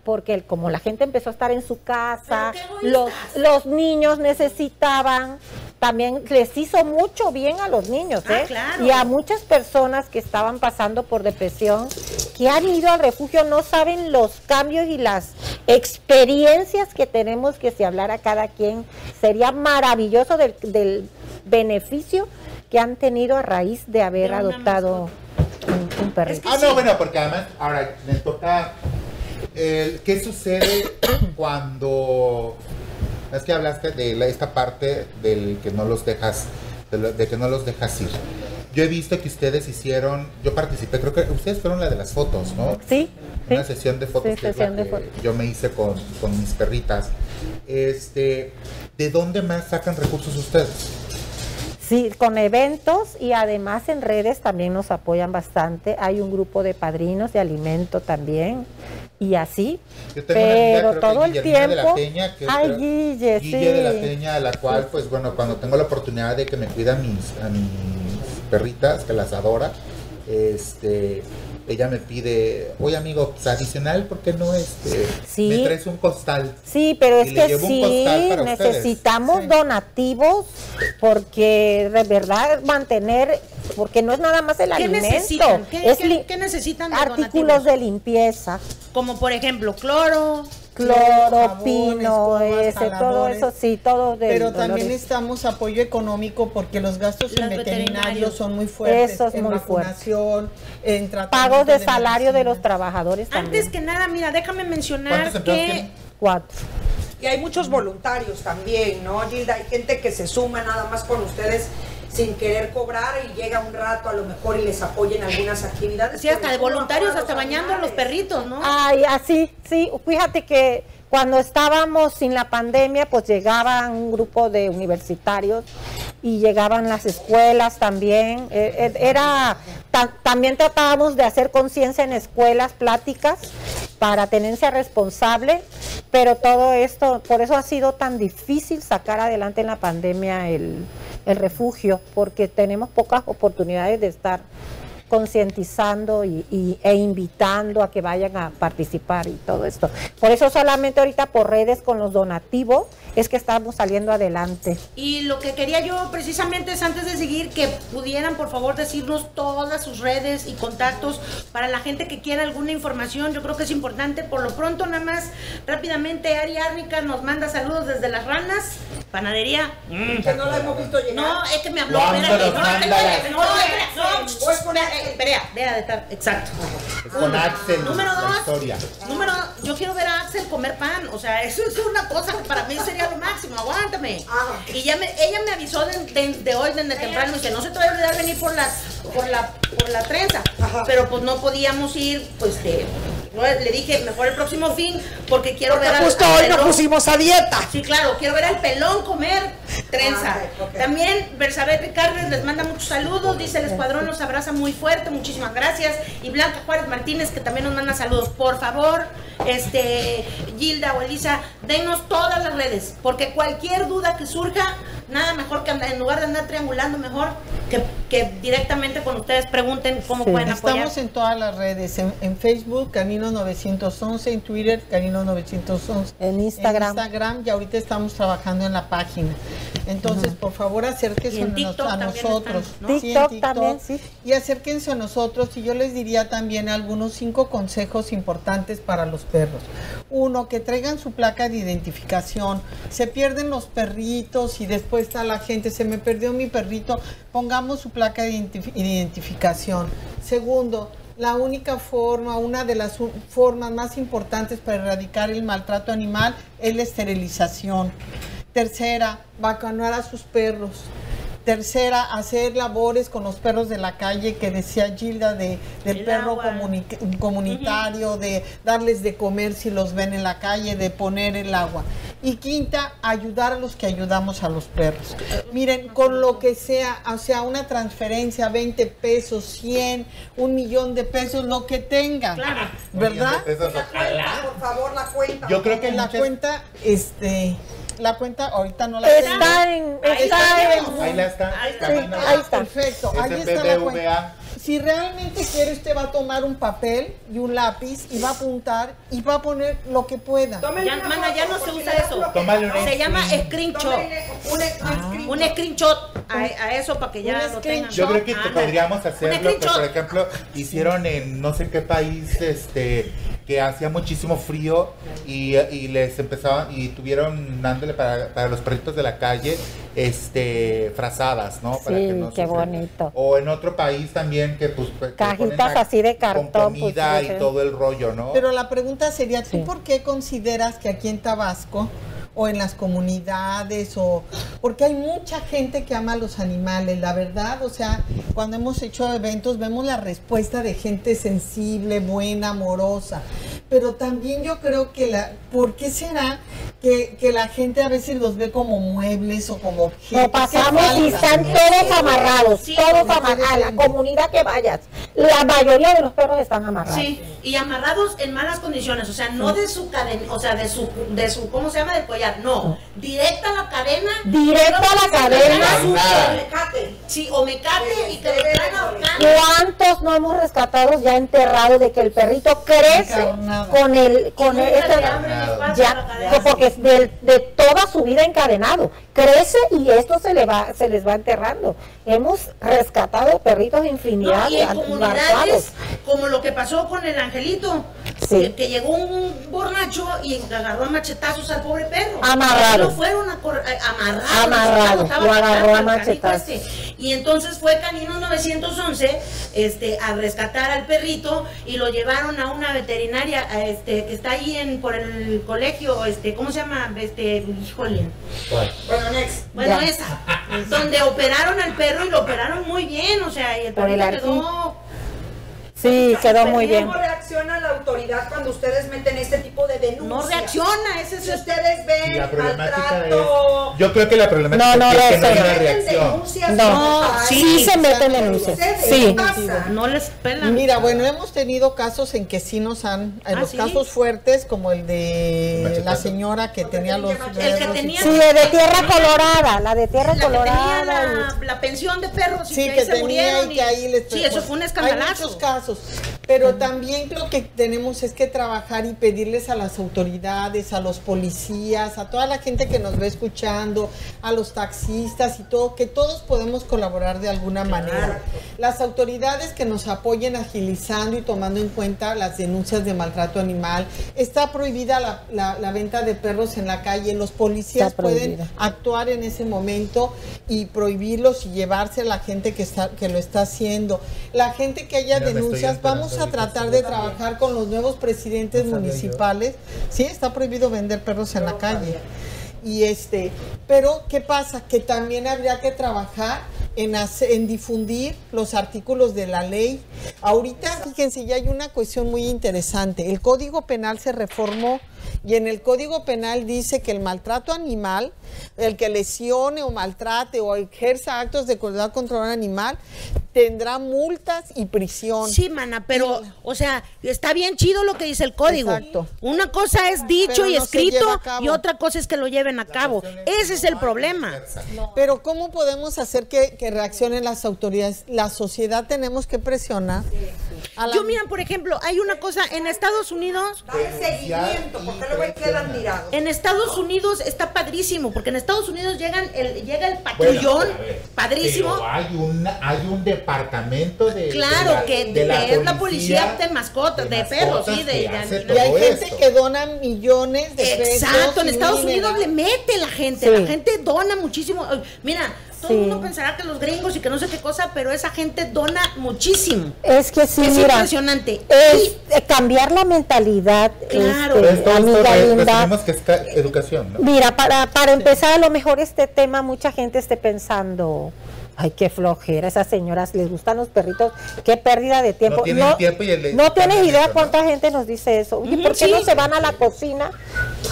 [SPEAKER 3] porque el- como la gente empezó a estar en su casa, los, los niños necesitaban, también les hizo mucho bien a los niños,
[SPEAKER 1] Ah,
[SPEAKER 3] ¿eh?
[SPEAKER 1] claro.
[SPEAKER 3] Y a muchas personas que estaban pasando por depresión, que han ido al refugio, no saben los cambios y las experiencias que tenemos que si hablara cada quien, sería maravilloso del, del beneficio que han tenido a raíz de haber adoptado un, un perrito.
[SPEAKER 2] Ah, no, bueno, porque además, ahora me toca. el- ¿Qué sucede cuando.? Es que hablaste de la- esta parte del que no los dejas. De, lo- de que no los dejas ir. Yo he visto que ustedes hicieron. Yo participé, creo que ustedes fueron la de las fotos, ¿no?
[SPEAKER 3] Sí, sí.
[SPEAKER 2] Una sesión de fotos
[SPEAKER 3] Sí,
[SPEAKER 2] que es
[SPEAKER 3] sesión de
[SPEAKER 2] que
[SPEAKER 3] fotos.
[SPEAKER 2] yo me hice con, con mis perritas. Este. ¿De dónde más sacan recursos ustedes?
[SPEAKER 3] Sí, con eventos y además en redes también nos apoyan bastante. Hay un grupo de padrinos de alimento también y así.
[SPEAKER 2] Amiga,
[SPEAKER 3] Pero todo el tiempo.
[SPEAKER 2] de la Peña, que
[SPEAKER 3] Ay, Guille,
[SPEAKER 2] Guille
[SPEAKER 3] sí.
[SPEAKER 2] de la Peña, a la cual, pues bueno, cuando tengo la oportunidad de que me cuida a mis, a mis perritas, que las adora, este, ella me pide, oye amigo, pues adicional, ¿por qué no este,
[SPEAKER 3] Sí.
[SPEAKER 2] me traes un costal?
[SPEAKER 3] Sí, pero es que sí,
[SPEAKER 2] ustedes.
[SPEAKER 3] necesitamos
[SPEAKER 4] Sí.
[SPEAKER 3] donativos porque de verdad mantener, porque no es nada más el
[SPEAKER 1] ¿Qué
[SPEAKER 3] alimento,
[SPEAKER 1] necesitan? ¿Qué-
[SPEAKER 3] es
[SPEAKER 1] qué- qué necesitan de
[SPEAKER 3] artículos
[SPEAKER 1] donativos?
[SPEAKER 3] de limpieza,
[SPEAKER 1] Como por ejemplo, cloro.
[SPEAKER 3] Cloro,
[SPEAKER 4] jabones,
[SPEAKER 3] pino, ese, todo eso, sí, todo de
[SPEAKER 4] Pero también necesitamos apoyo económico porque los gastos en
[SPEAKER 1] Los veterinarios.
[SPEAKER 4] veterinarios son muy fuertes.
[SPEAKER 3] Eso es
[SPEAKER 4] en
[SPEAKER 3] muy fuerte.
[SPEAKER 4] vacunación, en tratamiento
[SPEAKER 3] pagos de salario de los trabajadores también.
[SPEAKER 1] Antes que nada, mira, déjame mencionar
[SPEAKER 2] ¿Cuántos empleados
[SPEAKER 1] que
[SPEAKER 2] tienen?
[SPEAKER 3] Cuatro.
[SPEAKER 5] Y hay muchos voluntarios también, ¿no, Gilda? Hay gente que se suma nada más con ustedes sin querer cobrar y llega un rato a lo mejor y les apoyen algunas actividades.
[SPEAKER 1] sí, hasta de
[SPEAKER 5] ¿cómo
[SPEAKER 1] voluntarios, hasta bañando a los perritos, ¿no?
[SPEAKER 3] Ay, así, sí. Fíjate que cuando estábamos sin la pandemia, pues llegaban un grupo de universitarios y llegaban las escuelas también. Eh, eh, Era, ta- también tratábamos de hacer conciencia en escuelas, pláticas para tenencia responsable, pero todo esto, por eso ha sido tan difícil sacar adelante en la pandemia el, el refugio, porque tenemos pocas oportunidades de estar concientizando y, e invitando a que vayan a participar y todo esto. Por eso solamente ahorita por redes con los donativos es que estamos saliendo adelante.
[SPEAKER 1] Y lo que quería yo precisamente es antes de seguir que pudieran por favor decirnos todas sus redes y contactos para la gente que quiera alguna información. Yo creo que es importante. Por lo pronto nada más rápidamente Ari Árnica nos manda saludos desde las ranas, panadería. Mm.
[SPEAKER 5] Que no la hemos visto llegar.
[SPEAKER 1] No, es que me habló. Espérate, no,
[SPEAKER 2] las-
[SPEAKER 1] no, espera, no,
[SPEAKER 5] Voy con
[SPEAKER 1] espera,
[SPEAKER 5] Axel.
[SPEAKER 1] eh, espera, deja de estar, exacto.
[SPEAKER 2] Con Axel,
[SPEAKER 1] Número
[SPEAKER 2] la
[SPEAKER 1] dos,
[SPEAKER 2] historia.
[SPEAKER 1] número dos, yo quiero ver a Axel comer pan, o sea, eso es una cosa que para mí sería lo máximo, aguántame.
[SPEAKER 5] Ah.
[SPEAKER 1] Y ya me, ella me avisó de, de- de hoy, desde temprano, me dice, no se te vaya a olvidar venir por las, por la, por la trenza, pero pues no podíamos ir, pues de, no, le dije, mejor el próximo fin, porque quiero
[SPEAKER 5] Porque
[SPEAKER 1] ver al-
[SPEAKER 5] justo
[SPEAKER 1] al
[SPEAKER 5] hoy nos pusimos a dieta.
[SPEAKER 1] Sí, claro, quiero ver al pelón comer trenza.
[SPEAKER 5] Ah.
[SPEAKER 1] También Bersabete Carnes les manda muchos saludos, dice el escuadrón los abraza muy fuerte, muchísimas gracias. Y Blanca Juárez Martínez que también nos manda saludos. Por favor, este Gilda o Elisa, denos todas las redes, porque cualquier duda que surja, nada mejor que andar, en lugar de andar triangulando, mejor que, que directamente con ustedes pregunten cómo
[SPEAKER 3] Sí.
[SPEAKER 1] pueden apoyar.
[SPEAKER 4] Estamos en todas las redes, en, en Facebook, Canino 911, en Twitter, Canino 911.
[SPEAKER 3] En Instagram.
[SPEAKER 4] En Instagram, y ahorita estamos trabajando en la página. Entonces, por favor, acérquense a, nos-
[SPEAKER 1] TikTok
[SPEAKER 4] a
[SPEAKER 1] también
[SPEAKER 4] nosotros.
[SPEAKER 1] están, ¿no?
[SPEAKER 4] Sí, en
[SPEAKER 3] TikTok también, sí.
[SPEAKER 4] Y acérquense a nosotros y yo les diría también algunos cinco consejos importantes para los perros. Uno, que traigan su placa de identificación. Se pierden los perritos y después está la gente, se me perdió mi perrito. Pongamos su placa de identif- identificación. Segundo, la única forma, una de las formas más importantes para erradicar el maltrato animal es la esterilización. Tercera, vacunar a sus perros. Tercera, hacer labores con los perros de la calle que decía Gilda de, del
[SPEAKER 1] El
[SPEAKER 4] perro comuni- comunitario, de darles de comer si los ven en la calle, de poner el agua. Y quinta, ayudar a los que ayudamos a los perros. Miren, con lo que sea, o sea, una transferencia, 20 pesos, 100, un millón de pesos, lo que tengan. ¿Verdad?
[SPEAKER 2] Eso es-
[SPEAKER 5] Por favor, la cuenta.
[SPEAKER 2] Yo creo que
[SPEAKER 4] En la
[SPEAKER 2] muchas-
[SPEAKER 4] cuenta, este, la cuenta ahorita no la tengo.
[SPEAKER 3] Está en, está en,
[SPEAKER 2] Ahí la está.
[SPEAKER 1] Ahí está.
[SPEAKER 3] Ahí está.
[SPEAKER 4] Perfecto,
[SPEAKER 2] Es
[SPEAKER 4] ahí está la cuenta. Si realmente quiere, usted va a tomar un papel y un lápiz y va a apuntar y va a poner lo que pueda.
[SPEAKER 1] Ya, mana, ya no se usa eso.
[SPEAKER 2] Tómale un
[SPEAKER 1] Se llama
[SPEAKER 2] screen.
[SPEAKER 1] screenshot.
[SPEAKER 5] Un
[SPEAKER 1] Un screenshot a, a eso para que ya
[SPEAKER 4] Un
[SPEAKER 1] lo tengan.
[SPEAKER 2] Yo creo que
[SPEAKER 1] Ándale.
[SPEAKER 2] podríamos hacerlo, que,
[SPEAKER 1] screenshot.
[SPEAKER 2] por ejemplo, hicieron en no sé qué país, este, que hacía muchísimo frío y, y les empezaban y tuvieron dándole para, para los perritos de la calle, este, frazadas, ¿no? Para
[SPEAKER 3] Sí,
[SPEAKER 2] que no
[SPEAKER 3] qué bonito.
[SPEAKER 2] O en otro país también que pues
[SPEAKER 3] Cajitas así de cartón,
[SPEAKER 2] con comida
[SPEAKER 3] pues, sí,
[SPEAKER 2] y todo el rollo, ¿no?
[SPEAKER 4] Pero la pregunta sería, ¿tú
[SPEAKER 3] Sí.
[SPEAKER 4] por qué consideras que aquí en Tabasco o en las comunidades o porque hay mucha gente que ama a los animales, la verdad, o sea, cuando hemos hecho eventos vemos la respuesta de gente sensible, buena, amorosa, pero también yo creo que la, ¿por qué será que, que la gente a veces los ve como muebles o como objetos?
[SPEAKER 3] Lo pasamos
[SPEAKER 4] ¿Qué
[SPEAKER 3] y están todos amarrados,
[SPEAKER 1] Sí.
[SPEAKER 3] todos amarrados. A la comunidad que vayas, la mayoría de los perros están amarrados.
[SPEAKER 1] Sí, y amarrados en malas condiciones, o sea, no de su cadena, o sea, de su, de su, ¿cómo se llama? Del collar, no, directa a la cadena.
[SPEAKER 3] Directo a la cadena.
[SPEAKER 1] mecate. Sí, o mecate y que le.
[SPEAKER 3] ¿Cuántos no hemos rescatado ya enterrados de que el perrito crece con el con el, este- ya
[SPEAKER 1] cadena.
[SPEAKER 3] porque es de, toda su vida encadenado. Crece y esto se le va se les va enterrando. Hemos rescatado perritos infinidad
[SPEAKER 1] No, y en comunidades, como lo que pasó con el angelito,
[SPEAKER 3] Sí.
[SPEAKER 1] que, que llegó un borracho y agarró a machetazos al pobre perro.
[SPEAKER 3] Amarrado.
[SPEAKER 1] Lo fueron a cor- eh, amarrado.
[SPEAKER 3] Amarrado,
[SPEAKER 1] Estaba
[SPEAKER 3] lo agarró a machetazos.
[SPEAKER 1] este. Y entonces fue Canino 911 este, a rescatar al perrito y lo llevaron a una veterinaria a este, que está ahí en, por el colegio, este, ¿cómo se llama? Este, híjole.
[SPEAKER 5] Bueno, next.
[SPEAKER 1] Bueno,
[SPEAKER 3] Ya.
[SPEAKER 1] esa, donde operaron al perro y lo operaron muy bien, o sea, y el
[SPEAKER 3] Por el
[SPEAKER 1] perrito
[SPEAKER 3] arquín.
[SPEAKER 1] quedó
[SPEAKER 3] sí quedó muy bien
[SPEAKER 5] ¿Cómo reacciona la autoridad cuando ustedes meten este tipo de denuncias?
[SPEAKER 1] no reacciona, ese es
[SPEAKER 5] Si ustedes ven
[SPEAKER 2] la problemática
[SPEAKER 5] maltrato,
[SPEAKER 2] es, yo creo que la problemática
[SPEAKER 3] No, no,
[SPEAKER 2] es que
[SPEAKER 3] no,
[SPEAKER 2] no hay una
[SPEAKER 3] no.
[SPEAKER 2] reacción.
[SPEAKER 3] No,
[SPEAKER 5] como
[SPEAKER 3] sí,
[SPEAKER 5] tal.
[SPEAKER 3] se meten denuncias. Sí.
[SPEAKER 1] no les pelan.
[SPEAKER 4] Mira, bueno, hemos tenido casos en que sí nos han, en
[SPEAKER 1] ¿Ah,
[SPEAKER 4] los
[SPEAKER 1] sí?
[SPEAKER 4] casos fuertes, como el de
[SPEAKER 2] Machetazo.
[SPEAKER 4] la señora que tenía los
[SPEAKER 1] El que tenía-
[SPEAKER 3] sí de, de tierra colorada la de tierra
[SPEAKER 1] la que tenía
[SPEAKER 3] colorada
[SPEAKER 1] la, la pensión de perros y
[SPEAKER 4] Sí,
[SPEAKER 1] que, ahí
[SPEAKER 4] que
[SPEAKER 1] se
[SPEAKER 4] tenía
[SPEAKER 1] murieron
[SPEAKER 4] y que ahí les
[SPEAKER 1] Sí, eso fue un
[SPEAKER 4] Hay
[SPEAKER 1] escandalazo.
[SPEAKER 4] muchos casos, pero también lo que tenemos es que trabajar y pedirles a las autoridades, a los policías, a toda la gente que nos ve escuchando, a los taxistas y todo, que todos podemos colaborar de alguna manera. Las autoridades que nos apoyen agilizando y tomando en cuenta las denuncias de maltrato animal. Está prohibida la, la- la venta de perros en la calle. Los policías pueden actuar en ese momento y prohibirlos y llevarse a la gente que está que lo está haciendo. La gente que haya
[SPEAKER 2] Mira,
[SPEAKER 4] vamos a tratar de trabajar con los nuevos presidentes municipales. Sí, está prohibido vender perros en la calle. Y este, pero ¿qué pasa? Que también habría que trabajar en, hace- en difundir los artículos de la ley. Ahorita, fíjense, ya hay una cuestión muy interesante. El Código Penal se reformó y en el Código Penal dice que el maltrato animal, el que lesione o maltrate o ejerza actos de crueldad contra un animal, tendrá multas y prisión.
[SPEAKER 1] Sí, mana, pero, o sea, está bien chido lo que dice el código.
[SPEAKER 4] Exacto.
[SPEAKER 1] Una cosa es dicho
[SPEAKER 4] Pero
[SPEAKER 1] y
[SPEAKER 4] no
[SPEAKER 1] escrito y otra cosa es que lo lleven a cabo. Ese es el problema.
[SPEAKER 4] Pero ¿cómo podemos hacer que, que reaccionen las autoridades? La sociedad tenemos que presionar. A la-
[SPEAKER 1] Yo, mira, por ejemplo, hay una cosa en Estados Unidos.
[SPEAKER 5] Dale seguimiento, porque luego ahí quedan tirados.
[SPEAKER 1] En Estados Unidos está padrísimo, porque en Estados Unidos llegan el, llega el patrullón,
[SPEAKER 2] Bueno, a ver,
[SPEAKER 1] padrísimo.
[SPEAKER 2] Pero hay un, hay un departamento de.
[SPEAKER 1] Claro,
[SPEAKER 2] de la-
[SPEAKER 1] que,
[SPEAKER 2] de
[SPEAKER 1] que es la policía de mascotas, de, perros, sí, de,
[SPEAKER 4] Y hay gente
[SPEAKER 2] esto.
[SPEAKER 4] que dona millones de pesos.
[SPEAKER 1] Exacto, en Estados Unidos le mete la gente,
[SPEAKER 3] Sí.
[SPEAKER 1] la gente dona muchísimo. Mira, todo el
[SPEAKER 3] Sí.
[SPEAKER 1] mundo pensará que los gringos y que no sé qué cosa, pero esa gente dona muchísimo.
[SPEAKER 3] es que sí
[SPEAKER 1] es
[SPEAKER 3] mira
[SPEAKER 1] impresionante.
[SPEAKER 3] es eh, cambiar la mentalidad
[SPEAKER 1] Claro.
[SPEAKER 3] este, amiga linda
[SPEAKER 2] que es ca- educación, ¿no?
[SPEAKER 3] Mira, para, para empezar, a lo mejor este tema, mucha gente esté pensando, Ay, qué flojera, esas señoras les gustan los perritos, qué pérdida de tiempo.
[SPEAKER 2] No tienen tiempo y el-
[SPEAKER 3] no tienes idea
[SPEAKER 2] eso, ¿no?
[SPEAKER 3] cuánta gente nos dice eso. Oye, ¿por qué
[SPEAKER 1] sí.
[SPEAKER 3] no se van a la cocina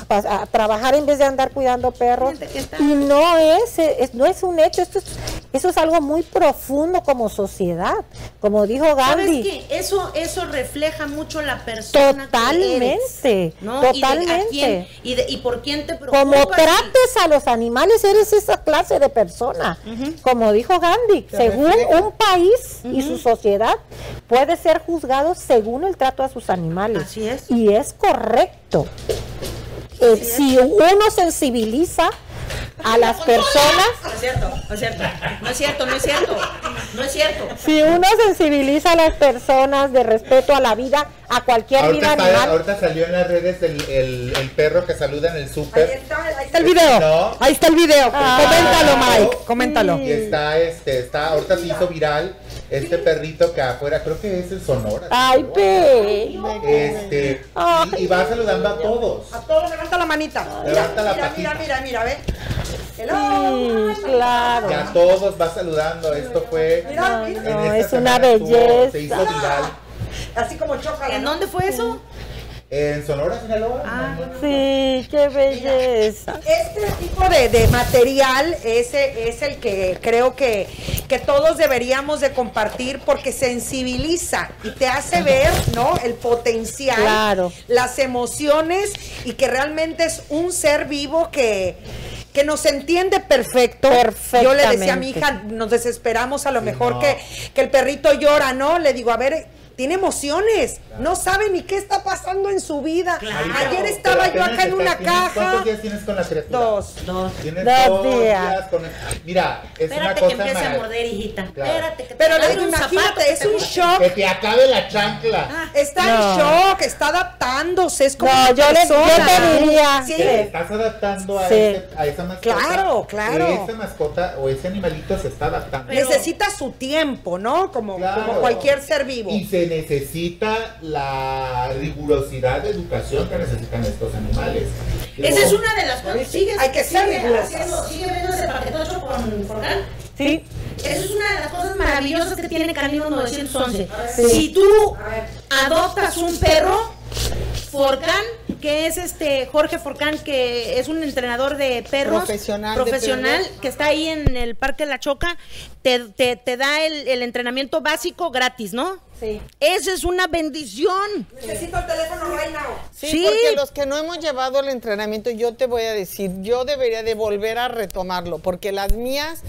[SPEAKER 3] a, a trabajar en vez de andar cuidando perros? Y no es, es- no es un hecho, esto es, eso es algo muy profundo como sociedad, como dijo
[SPEAKER 1] ¿Sabes
[SPEAKER 3] Gandhi.
[SPEAKER 1] qué? Eso, eso refleja mucho la persona. que
[SPEAKER 3] Totalmente,
[SPEAKER 1] eres, ¿no? Y de a
[SPEAKER 3] totalmente.
[SPEAKER 1] quién- Y, de- y por quién te preocupas.
[SPEAKER 3] Como trates a los animales, eres esa clase de persona. Como dijo Gandhi, según un país y su sociedad puede ser juzgado según el trato a sus animales.
[SPEAKER 1] Así es.
[SPEAKER 3] Y es correcto. Eh, si uno sensibiliza a las personas,
[SPEAKER 1] No es cierto, no es cierto, no es cierto, no es cierto, no es cierto.
[SPEAKER 3] si uno sensibiliza a las personas de respeto a la vida, a cualquier
[SPEAKER 2] Ahorita,
[SPEAKER 3] vida
[SPEAKER 2] está-
[SPEAKER 3] animal,
[SPEAKER 2] ahorita salió en las redes el, el, el perro que saluda en el
[SPEAKER 5] Ahí
[SPEAKER 2] súper.
[SPEAKER 5] está, ahí está el video.
[SPEAKER 2] No.
[SPEAKER 5] Ahí está el video.
[SPEAKER 3] Ah.
[SPEAKER 5] coméntalo, Mike. Coméntalo.
[SPEAKER 2] Y está, este, está, ahorita se hizo viral este perrito que afuera, creo que es el Sonora.
[SPEAKER 3] ay, pe.
[SPEAKER 2] Este, y, y va saludando a todos.
[SPEAKER 5] A todos levanta la manita.
[SPEAKER 2] Levanta la
[SPEAKER 5] mira,
[SPEAKER 2] patita.
[SPEAKER 5] mira, mira, mira, ve. Hello.
[SPEAKER 3] Sí, claro.
[SPEAKER 2] Y a todos va saludando. Esto fue.
[SPEAKER 5] Mira, mira.
[SPEAKER 3] No, es una
[SPEAKER 2] estuvo-
[SPEAKER 3] belleza.
[SPEAKER 2] Se hizo viral
[SPEAKER 5] Así como choca.
[SPEAKER 1] ¿En dónde fue eso?
[SPEAKER 2] En Sonora, Sinaloa.
[SPEAKER 1] Ah.
[SPEAKER 3] Sí, qué belleza.
[SPEAKER 5] Este tipo de, de material ese es el que creo que, que todos deberíamos de compartir porque sensibiliza y te hace ver, ¿no? El potencial,
[SPEAKER 3] Claro.
[SPEAKER 5] las emociones y que realmente es un ser vivo que que nos entiende perfecto. Yo le decía a mi hija, nos desesperamos a lo mejor
[SPEAKER 2] no.
[SPEAKER 5] que, que el perrito llora, ¿no? Le digo, a ver, tiene emociones, no sabe ni qué está pasando en su vida.
[SPEAKER 1] Claro.
[SPEAKER 5] Ayer estaba yo acá en una
[SPEAKER 2] tienes-
[SPEAKER 5] caja.
[SPEAKER 2] ¿Cuántos días tienes con la criatura?
[SPEAKER 5] Dos.
[SPEAKER 1] Dos.
[SPEAKER 2] Tienes
[SPEAKER 3] Dos
[SPEAKER 2] dos,
[SPEAKER 3] días.
[SPEAKER 2] días. con Mira, es
[SPEAKER 1] Espérate
[SPEAKER 2] una
[SPEAKER 1] que
[SPEAKER 2] cosa
[SPEAKER 1] empiece a
[SPEAKER 2] marav-
[SPEAKER 1] morder, hijita.
[SPEAKER 2] Claro.
[SPEAKER 1] Espérate que te
[SPEAKER 5] Pero le
[SPEAKER 1] agarre
[SPEAKER 5] digo,
[SPEAKER 1] un zapato que
[SPEAKER 5] imagínate, es
[SPEAKER 1] te
[SPEAKER 5] un shock.
[SPEAKER 2] Que te acabe la chancla.
[SPEAKER 5] Está
[SPEAKER 3] No.
[SPEAKER 5] en shock, está adaptándose, es como
[SPEAKER 3] No, yo le- yo te diría-
[SPEAKER 5] Sí.
[SPEAKER 2] Te estás adaptando a,
[SPEAKER 3] Sí.
[SPEAKER 2] ese- a esa mascota.
[SPEAKER 5] Claro, claro.
[SPEAKER 2] Esa mascota o ese animalito se está adaptando.
[SPEAKER 1] Pero-
[SPEAKER 5] Necesita su tiempo, ¿no? Como,
[SPEAKER 2] Claro.
[SPEAKER 5] como cualquier ser vivo.
[SPEAKER 2] Y se necesita la rigurosidad de educación que necesitan estos animales.
[SPEAKER 1] Esa es una de las cosas. ¿Sigues,
[SPEAKER 5] Hay que ser
[SPEAKER 1] sigue haciendo- sigue viendo ese paquetocho con Forgán?
[SPEAKER 3] Sí,
[SPEAKER 1] Esa es una de las cosas maravillosas que tiene Canino 911. Si tú adoptas un perro, Forcán, que es este Jorge Forcán, que es un entrenador de perros
[SPEAKER 4] Profesional de
[SPEAKER 1] profesional,
[SPEAKER 4] perros.
[SPEAKER 1] que está ahí en el Parque La Choca, te, te, te da el, el entrenamiento básico gratis, ¿no?
[SPEAKER 3] Sí.
[SPEAKER 1] Esa es una bendición.
[SPEAKER 5] Necesito el teléfono right now.
[SPEAKER 4] Sí,
[SPEAKER 1] Sí.
[SPEAKER 4] porque los que no hemos llevado el entrenamiento, yo te voy a decir, yo debería de volver a retomarlo, porque las mías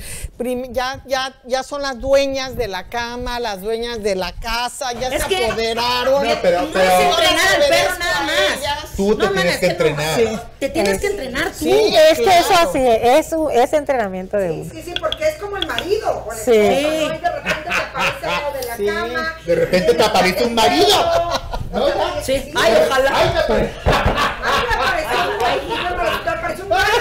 [SPEAKER 4] ya, ya, ya son las dueñas de la cama, las dueñas de la casa, ya
[SPEAKER 1] Es
[SPEAKER 4] se
[SPEAKER 1] que-
[SPEAKER 4] apoderaron.
[SPEAKER 2] No, pero-
[SPEAKER 1] no
[SPEAKER 2] pero-
[SPEAKER 1] es entrenar al perro nada más.
[SPEAKER 4] ellas.
[SPEAKER 2] Tú te
[SPEAKER 1] No,
[SPEAKER 2] tienes
[SPEAKER 1] es
[SPEAKER 2] que
[SPEAKER 1] no.
[SPEAKER 2] entrenar.
[SPEAKER 1] Sí. Te tienes que entrenar tú.
[SPEAKER 4] Sí,
[SPEAKER 3] Es que eso
[SPEAKER 4] claro.
[SPEAKER 3] así es, es entrenamiento de uno.
[SPEAKER 5] Sí, sí, porque es como el marido. con el
[SPEAKER 3] Sí.
[SPEAKER 5] esposo, de repente te aparece algo de la
[SPEAKER 4] Sí.
[SPEAKER 5] cama.
[SPEAKER 2] De repente te aparece un marido. ¿No?
[SPEAKER 1] Sí. Ay, ojalá.
[SPEAKER 2] Ay, me apare-
[SPEAKER 5] Ay, me apareció un macho.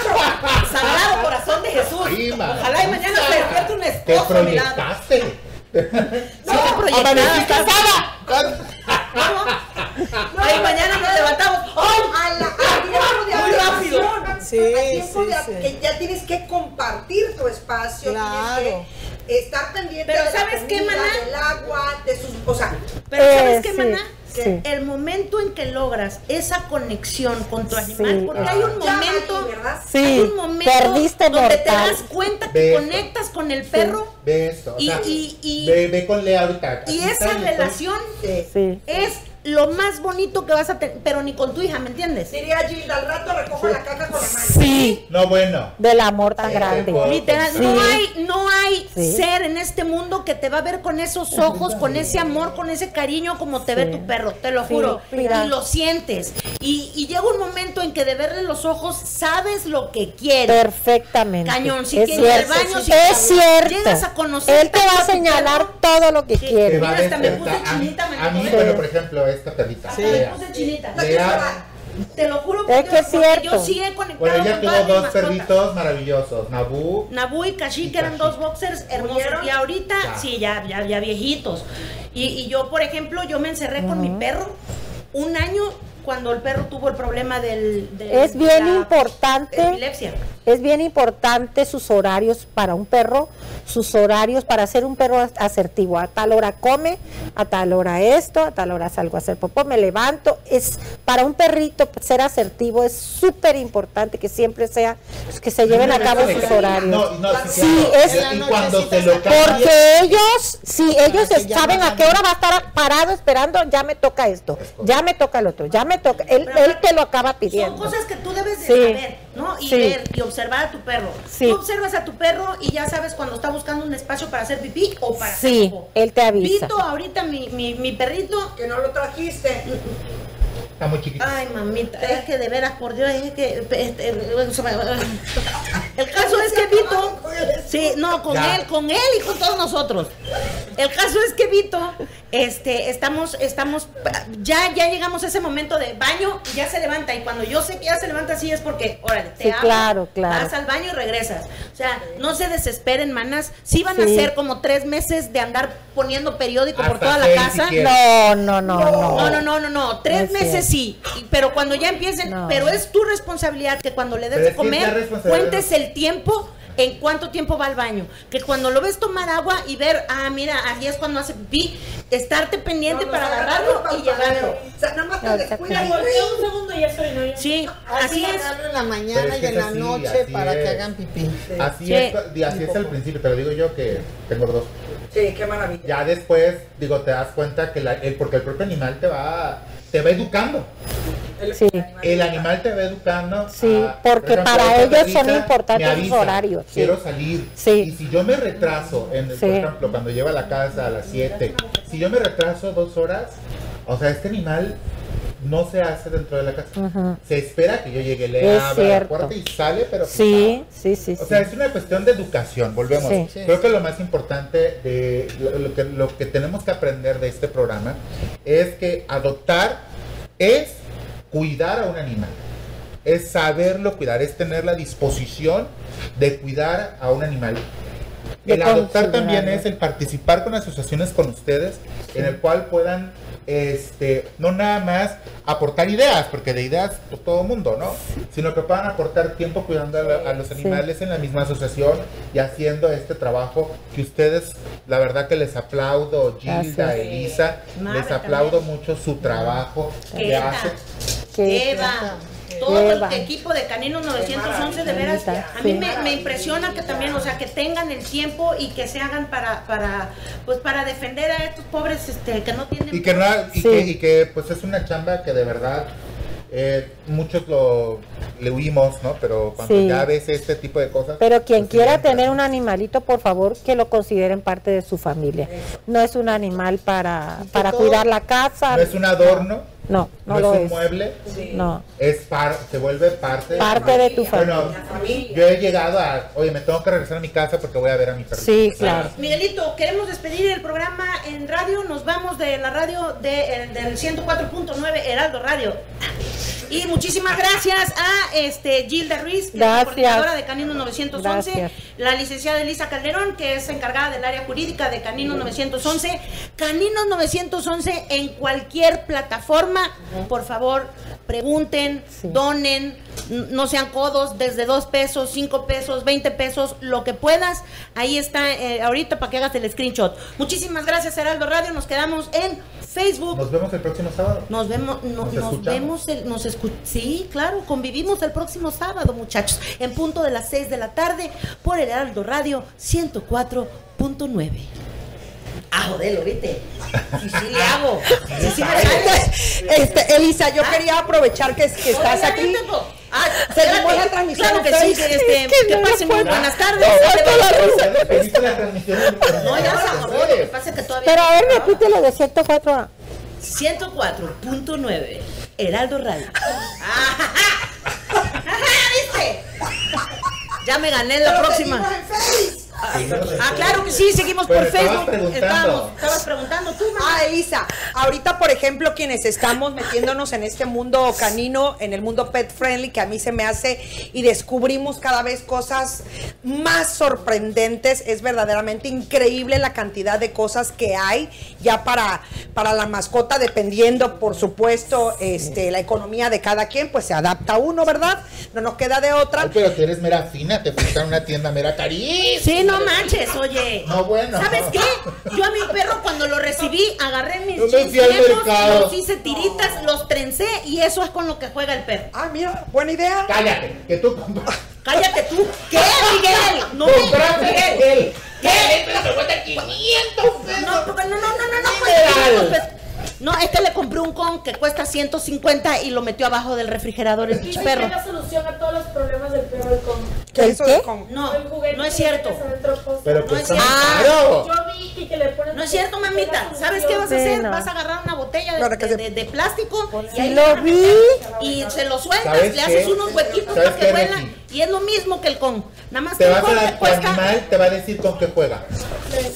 [SPEAKER 1] Sagrado corazón de Jesús. Ojalá y mañana se despierte un
[SPEAKER 2] Te
[SPEAKER 1] esposo lado.
[SPEAKER 2] proyectaste.
[SPEAKER 1] Proyectada.
[SPEAKER 2] Amaneciste.
[SPEAKER 1] Ay, mañana nos levantamos. ¡Ay!
[SPEAKER 5] A la- tiempo de
[SPEAKER 1] Muy rápido.
[SPEAKER 4] Sí, sí,
[SPEAKER 5] de-
[SPEAKER 4] sí.
[SPEAKER 5] que ya tienes que compartir tu espacio,
[SPEAKER 4] Claro.
[SPEAKER 5] tienes que estar pendiente
[SPEAKER 1] Pero
[SPEAKER 5] de la
[SPEAKER 1] ¿sabes qué,
[SPEAKER 5] comida,
[SPEAKER 1] maná?
[SPEAKER 5] del agua, de sus, o sea,
[SPEAKER 1] Pero
[SPEAKER 3] Eh,
[SPEAKER 1] ¿sabes qué,
[SPEAKER 3] sí,
[SPEAKER 1] maná?
[SPEAKER 3] Sí.
[SPEAKER 1] El momento en que logras esa conexión con tu animal,
[SPEAKER 3] Sí.
[SPEAKER 1] porque hay un momento.
[SPEAKER 3] Sí,
[SPEAKER 1] hay un momento
[SPEAKER 3] perdiste
[SPEAKER 1] donde te das cuenta que conectas con el perro.
[SPEAKER 2] O
[SPEAKER 1] Y-
[SPEAKER 2] sea,
[SPEAKER 1] y- y-
[SPEAKER 2] ve, ve con Lea ahorita.
[SPEAKER 1] y esa relación
[SPEAKER 3] Sí.
[SPEAKER 1] es lo más bonito que vas a tener, pero ni con tu hija, ¿me entiendes?
[SPEAKER 5] diría Gilda, al rato recojo la caca con la mano.
[SPEAKER 3] Sí,
[SPEAKER 2] No, bueno.
[SPEAKER 3] del amor tan
[SPEAKER 2] Sí,
[SPEAKER 3] grande.
[SPEAKER 2] por-
[SPEAKER 1] Literal,
[SPEAKER 3] Sí.
[SPEAKER 1] no hay, no hay
[SPEAKER 3] Sí.
[SPEAKER 1] ser en este mundo que te va a ver con esos ojos, con ese amor, con ese cariño como te ve tu perro, te lo
[SPEAKER 3] Sí,
[SPEAKER 1] juro.
[SPEAKER 3] mira.
[SPEAKER 1] Y lo sientes. Y, y llega un momento en que de verle los ojos sabes lo que quiere.
[SPEAKER 3] Perfectamente.
[SPEAKER 1] Cañón, si
[SPEAKER 3] es
[SPEAKER 1] quiere ir al
[SPEAKER 3] cierto.
[SPEAKER 1] baño, si
[SPEAKER 3] es cierto.
[SPEAKER 1] llegas a conocer
[SPEAKER 3] Él te va a señalar
[SPEAKER 1] perro.
[SPEAKER 3] todo lo que quiere.
[SPEAKER 1] Mira, hasta me puse chinita, me
[SPEAKER 2] a mí, bueno, por ejemplo, esta perrita.
[SPEAKER 1] Me
[SPEAKER 2] Lea.
[SPEAKER 1] puse chinita.
[SPEAKER 2] Lea.
[SPEAKER 1] Te lo juro
[SPEAKER 3] Es
[SPEAKER 1] porque,
[SPEAKER 3] que es
[SPEAKER 1] porque
[SPEAKER 3] cierto.
[SPEAKER 1] yo sí he conectado
[SPEAKER 2] Bueno, ella
[SPEAKER 1] con
[SPEAKER 2] tuvo dos perritos maravillosos. Nabu.
[SPEAKER 1] Nabu y Kashi, que eran dos boxers hermosos.
[SPEAKER 5] ¿Murieron?
[SPEAKER 1] Y ahorita,
[SPEAKER 2] Ya.
[SPEAKER 1] sí, ya, ya, ya viejitos. Y, y yo, por ejemplo, yo me encerré con mi perro un año cuando el perro tuvo el problema del... de
[SPEAKER 3] Es bien
[SPEAKER 1] la
[SPEAKER 3] importante.
[SPEAKER 1] Epilepsia.
[SPEAKER 3] Es bien importante sus horarios para un perro. sus horarios para ser un perro as- asertivo. A tal hora come, a tal hora esto, a tal hora salgo a hacer popó, me levanto. Es para un perrito ser asertivo es súper importante que siempre sea que se lleven a cabo sus horarios.
[SPEAKER 2] No, no, sí,
[SPEAKER 3] Sí,
[SPEAKER 2] claro.
[SPEAKER 3] es-
[SPEAKER 2] y, cuando te lo
[SPEAKER 3] Porque ellos, sí, ellos saben a qué hora va a estar parado esperando, ya me toca esto, ya me toca el otro, ya me toca. Él, él te lo acaba
[SPEAKER 1] Son
[SPEAKER 3] pidiendo.
[SPEAKER 1] cosas que tú debes de
[SPEAKER 3] Sí.
[SPEAKER 1] saber, ¿no? Y
[SPEAKER 3] Sí.
[SPEAKER 1] ver y observar a tu perro.
[SPEAKER 3] Sí.
[SPEAKER 1] Tú observas a tu perro y ya sabes cuando está buscando un espacio para hacer pipí o para
[SPEAKER 3] Sí,
[SPEAKER 1] hacer
[SPEAKER 3] él te avisa.
[SPEAKER 1] Vito, ahorita mi, mi, mi perrito.
[SPEAKER 5] Que no lo trajiste.
[SPEAKER 2] Está muy chiquito.
[SPEAKER 1] Ay, mamita, es que de veras, por Dios, es que. este, el caso es que Vito. Sí, no, con
[SPEAKER 2] Ya.
[SPEAKER 1] él, con él y con todos nosotros. El caso es que Vito, este, estamos, estamos, ya, ya llegamos a ese momento de baño y ya se levanta. Y cuando yo sé que ya se levanta así es porque, órale, te
[SPEAKER 3] Sí,
[SPEAKER 1] hablo,
[SPEAKER 3] claro, claro.
[SPEAKER 1] Vas al baño y regresas. O sea, no se desesperen, manas. Sí van a ser como tres meses de andar poniendo periódico por toda la casa.
[SPEAKER 2] si.
[SPEAKER 3] No, no, no, no.
[SPEAKER 1] No, no, no, no, no. Tres
[SPEAKER 3] No
[SPEAKER 1] meses
[SPEAKER 3] cierto.
[SPEAKER 1] sí. y- Pero cuando ya empiecen,
[SPEAKER 3] No.
[SPEAKER 1] pero es tu responsabilidad que cuando le des
[SPEAKER 2] Pero
[SPEAKER 1] de
[SPEAKER 2] que
[SPEAKER 1] comer, cuentes el tiempo. En cuánto tiempo va al baño. Que cuando lo ves tomar agua y ver, ah, mira, ahí es cuando hace pipí, estarte pendiente para agarrarlo y llevarlo.
[SPEAKER 5] O sea, nada más te
[SPEAKER 3] No,
[SPEAKER 5] descuidas.
[SPEAKER 6] Un segundo y ya estoy, ¿no? Ya.
[SPEAKER 1] Sí,
[SPEAKER 4] Así
[SPEAKER 1] así es.
[SPEAKER 4] en la mañana
[SPEAKER 2] Pero es
[SPEAKER 4] y
[SPEAKER 2] que
[SPEAKER 4] en
[SPEAKER 2] es
[SPEAKER 4] la
[SPEAKER 2] así,
[SPEAKER 4] noche
[SPEAKER 2] así
[SPEAKER 4] para que
[SPEAKER 2] es.
[SPEAKER 4] hagan pipí.
[SPEAKER 2] Así
[SPEAKER 1] Sí.
[SPEAKER 2] es, y así es al principio, te lo digo yo que tengo dos.
[SPEAKER 5] Sí, qué maravilla.
[SPEAKER 2] Ya después, digo, te das cuenta que la, el, porque el propio animal te va, te va educando.
[SPEAKER 3] Sí.
[SPEAKER 2] El animal te va educando.
[SPEAKER 3] Sí,
[SPEAKER 2] a-
[SPEAKER 3] porque
[SPEAKER 2] por
[SPEAKER 3] para ellos son importantes los horarios, sí.
[SPEAKER 2] Quiero salir.
[SPEAKER 3] Sí.
[SPEAKER 2] Y si yo me retraso, en, el- por ejemplo, cuando lleva a la casa a las 7, si yo me retraso dos horas, o sea, este animal no se hace dentro de la casa. Se espera que yo llegue, le
[SPEAKER 3] Es
[SPEAKER 2] abra la puerta y sale, pero
[SPEAKER 3] Sí, sí, sí,
[SPEAKER 2] o
[SPEAKER 3] sí.
[SPEAKER 2] sea, es una cuestión de educación, volvemos.
[SPEAKER 3] Sí.
[SPEAKER 4] Sí.
[SPEAKER 2] Creo que lo más importante de lo, lo que, lo que tenemos que aprender de este programa es que adoptar es cuidar a un animal. Es saberlo cuidar, es tener la disposición de cuidar a un animal. El adoptar también es el participar con asociaciones con ustedes, en el cual puedan, este, no nada más aportar ideas, porque de ideas pues, todo mundo, ¿no? Sino que puedan aportar tiempo cuidando a, la- a los animales en la misma asociación y haciendo este trabajo que ustedes, la verdad que les aplaudo, Gilda. Elisa,
[SPEAKER 1] Madre
[SPEAKER 2] les aplaudo mucho su trabajo que
[SPEAKER 1] Eva. Todo el equipo de Caninos 911, de veras, a mí me, me impresiona que también, o sea, que tengan el tiempo y que se hagan para, para pues para defender a estos pobres este, que no tienen...
[SPEAKER 2] Y que, no, y,
[SPEAKER 3] Sí.
[SPEAKER 2] que, y que, pues es una chamba que de verdad eh, muchos lo le huimos, ¿no? Pero cuando
[SPEAKER 3] Sí.
[SPEAKER 2] ya ves este tipo de cosas.
[SPEAKER 3] Pero quien
[SPEAKER 2] pues,
[SPEAKER 3] quiera tener un animalito, por favor, que lo consideren parte de su familia. No es un animal para, para
[SPEAKER 2] todo-
[SPEAKER 3] cuidar la casa.
[SPEAKER 2] No es un adorno,
[SPEAKER 3] No,
[SPEAKER 2] no,
[SPEAKER 3] no, lo
[SPEAKER 2] es un
[SPEAKER 3] es.
[SPEAKER 2] mueble,
[SPEAKER 3] No.
[SPEAKER 2] es par, se vuelve parte,
[SPEAKER 3] Parte de tu
[SPEAKER 2] Bueno,
[SPEAKER 3] familia.
[SPEAKER 2] yo he llegado a, oye, me tengo que regresar a mi casa porque voy a ver a mi perrito.
[SPEAKER 3] Sí, claro.
[SPEAKER 1] Miguelito, queremos despedir el programa en radio. Nos vamos de la radio de, eh, del 104.9 Heraldo Radio. Y muchísimas gracias a este Gilda Ruiz, que es la
[SPEAKER 3] Gracias.
[SPEAKER 1] coordinadora de Caninos 911,
[SPEAKER 3] Gracias.
[SPEAKER 1] La licenciada Elisa Calderón, que es encargada del área jurídica de Caninos 911. Caninos 911 en cualquier plataforma, por favor, pregunten,
[SPEAKER 3] Sí.
[SPEAKER 1] donen, no sean codos, desde dos pesos, cinco pesos, 20 pesos, lo que puedas. Ahí está eh, ahorita para que hagas el screenshot. Muchísimas gracias, Heraldo Radio. Nos quedamos en Facebook.
[SPEAKER 2] Nos vemos el próximo sábado.
[SPEAKER 1] Nos vemos, no-
[SPEAKER 2] Nos
[SPEAKER 1] vemos, el, nos escu- sí, claro, convivimos el próximo sábado, muchachos, en punto de las 6 de la tarde por el Heraldo Radio 104.9. Ah, joder, viste. Sí, sí le hago. Sí, sí me sale.
[SPEAKER 5] Este, Elisa, yo quería aprovechar que, que estás aquí.
[SPEAKER 1] Ah,
[SPEAKER 5] Seguimos la transmisión
[SPEAKER 1] Claro que sí,
[SPEAKER 5] Facebook.
[SPEAKER 1] este,
[SPEAKER 5] Es que
[SPEAKER 1] que
[SPEAKER 5] no
[SPEAKER 1] pasen muy buenas tardes. No, ya se acabó, lo que pasa es que todavía...
[SPEAKER 3] Pero a ver, repítelo de 104 a...
[SPEAKER 1] 104.9 Heraldo Radio. Ajá, ¿Viste? Ya me gané la próxima. Ah, claro que sí, seguimos por
[SPEAKER 2] estabas
[SPEAKER 1] Facebook.
[SPEAKER 2] preguntando.
[SPEAKER 1] Estábamos, estabas preguntando tú, mamá.
[SPEAKER 5] Ah, Elisa, ahorita, por ejemplo, quienes estamos metiéndonos en este mundo canino, en el mundo pet friendly, que a mí se me hace y descubrimos cada vez cosas más sorprendentes, es verdaderamente increíble la cantidad de cosas que hay ya para, para la mascota, dependiendo, por supuesto, este, la economía de cada quien, pues se adapta uno, ¿verdad? No nos queda de otra.
[SPEAKER 2] Ay, pero tú eres mera fina, te fuiste a una tienda mera carísima.
[SPEAKER 1] Sí, no manches, oye.
[SPEAKER 2] No, bueno.
[SPEAKER 1] ¿Sabes qué? Yo a mi perro cuando lo recibí, agarré mis
[SPEAKER 2] Yo me
[SPEAKER 1] jeans
[SPEAKER 2] fui al
[SPEAKER 1] viejos,
[SPEAKER 2] mercado.
[SPEAKER 1] los hice tiritas, los trencé y eso es con lo que juega el perro.
[SPEAKER 5] Ah, mira, buena idea.
[SPEAKER 2] Cállate, que tú compras.
[SPEAKER 1] Cállate tú. ¿Qué, Miguel? No
[SPEAKER 2] Compraste
[SPEAKER 1] Miguel.
[SPEAKER 2] él.
[SPEAKER 1] ¿Qué?
[SPEAKER 2] Pero te cuesta 500 pesos.
[SPEAKER 1] No, porque no, no, no, no, no, pues,
[SPEAKER 2] Mineral.
[SPEAKER 1] pues, No, es que le compré un con que cuesta 150 y lo metió abajo del refrigerador el pinche perro.
[SPEAKER 7] Es la solución a todos los problemas del perro del con.
[SPEAKER 5] ¿Qué
[SPEAKER 3] ¿El qué?
[SPEAKER 5] el con?
[SPEAKER 1] No,
[SPEAKER 7] El
[SPEAKER 1] no es cierto.
[SPEAKER 2] Pero
[SPEAKER 1] No es cierto.
[SPEAKER 7] Yo vi que, que le pones.
[SPEAKER 1] No es cierto, mamita. ¿Sabes qué vas a hacer?
[SPEAKER 3] no.
[SPEAKER 1] Vas a agarrar una botella de, plástico y ahí
[SPEAKER 3] lo vi.
[SPEAKER 1] Y se lo sueltas,
[SPEAKER 2] ¿Sabes
[SPEAKER 1] le haces
[SPEAKER 2] qué?
[SPEAKER 1] unos huequitos
[SPEAKER 2] ¿Sabes
[SPEAKER 1] para que vuela. Y es lo mismo que el con. Nada más
[SPEAKER 2] Te
[SPEAKER 1] que el
[SPEAKER 2] vas a
[SPEAKER 1] con te cuesta.
[SPEAKER 2] animal, te va a decir con qué juega.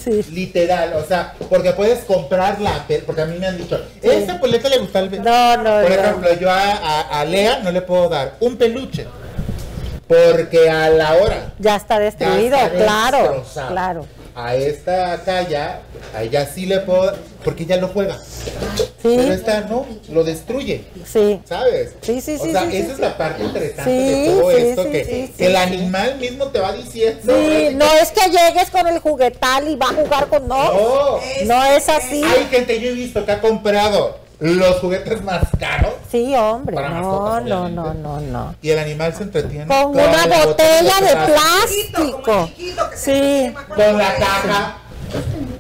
[SPEAKER 3] Sí.
[SPEAKER 2] Literal, o sea, porque puedes comprarla, porque a mí me han dicho, esta poleta le gusta al.
[SPEAKER 3] No, no,
[SPEAKER 2] Por
[SPEAKER 3] no.
[SPEAKER 2] ejemplo, yo a, a- a Lea no le puedo dar un peluche, porque a la hora
[SPEAKER 3] Ya está
[SPEAKER 2] ya
[SPEAKER 3] destruido,
[SPEAKER 2] está
[SPEAKER 3] claro,
[SPEAKER 2] destrozado.
[SPEAKER 3] claro.
[SPEAKER 2] A esta calla, a ella sí le puedo, porque ella lo juega.
[SPEAKER 3] Sí,
[SPEAKER 2] Pero esta no, lo destruye.
[SPEAKER 3] sí.
[SPEAKER 2] ¿Sabes?
[SPEAKER 3] Sí, sí,
[SPEAKER 2] O
[SPEAKER 3] sí,
[SPEAKER 2] sea,
[SPEAKER 3] sí,
[SPEAKER 2] esa
[SPEAKER 3] sí,
[SPEAKER 2] es la parte interesante de todo esto, que, el animal mismo te va diciendo.
[SPEAKER 3] Sí, no es que llegues con el juguetal y va a jugar con no.
[SPEAKER 2] No.
[SPEAKER 3] No es así.
[SPEAKER 2] Hay gente yo he visto que ha comprado los juguetes más caros
[SPEAKER 3] Sí, hombre.
[SPEAKER 2] Para
[SPEAKER 3] No,
[SPEAKER 2] mascotas,
[SPEAKER 3] no, no, no, no.
[SPEAKER 2] y el animal se entretiene
[SPEAKER 3] Con una
[SPEAKER 2] la
[SPEAKER 3] botella de
[SPEAKER 2] plástico,
[SPEAKER 3] plástico. Sí.
[SPEAKER 2] con la caja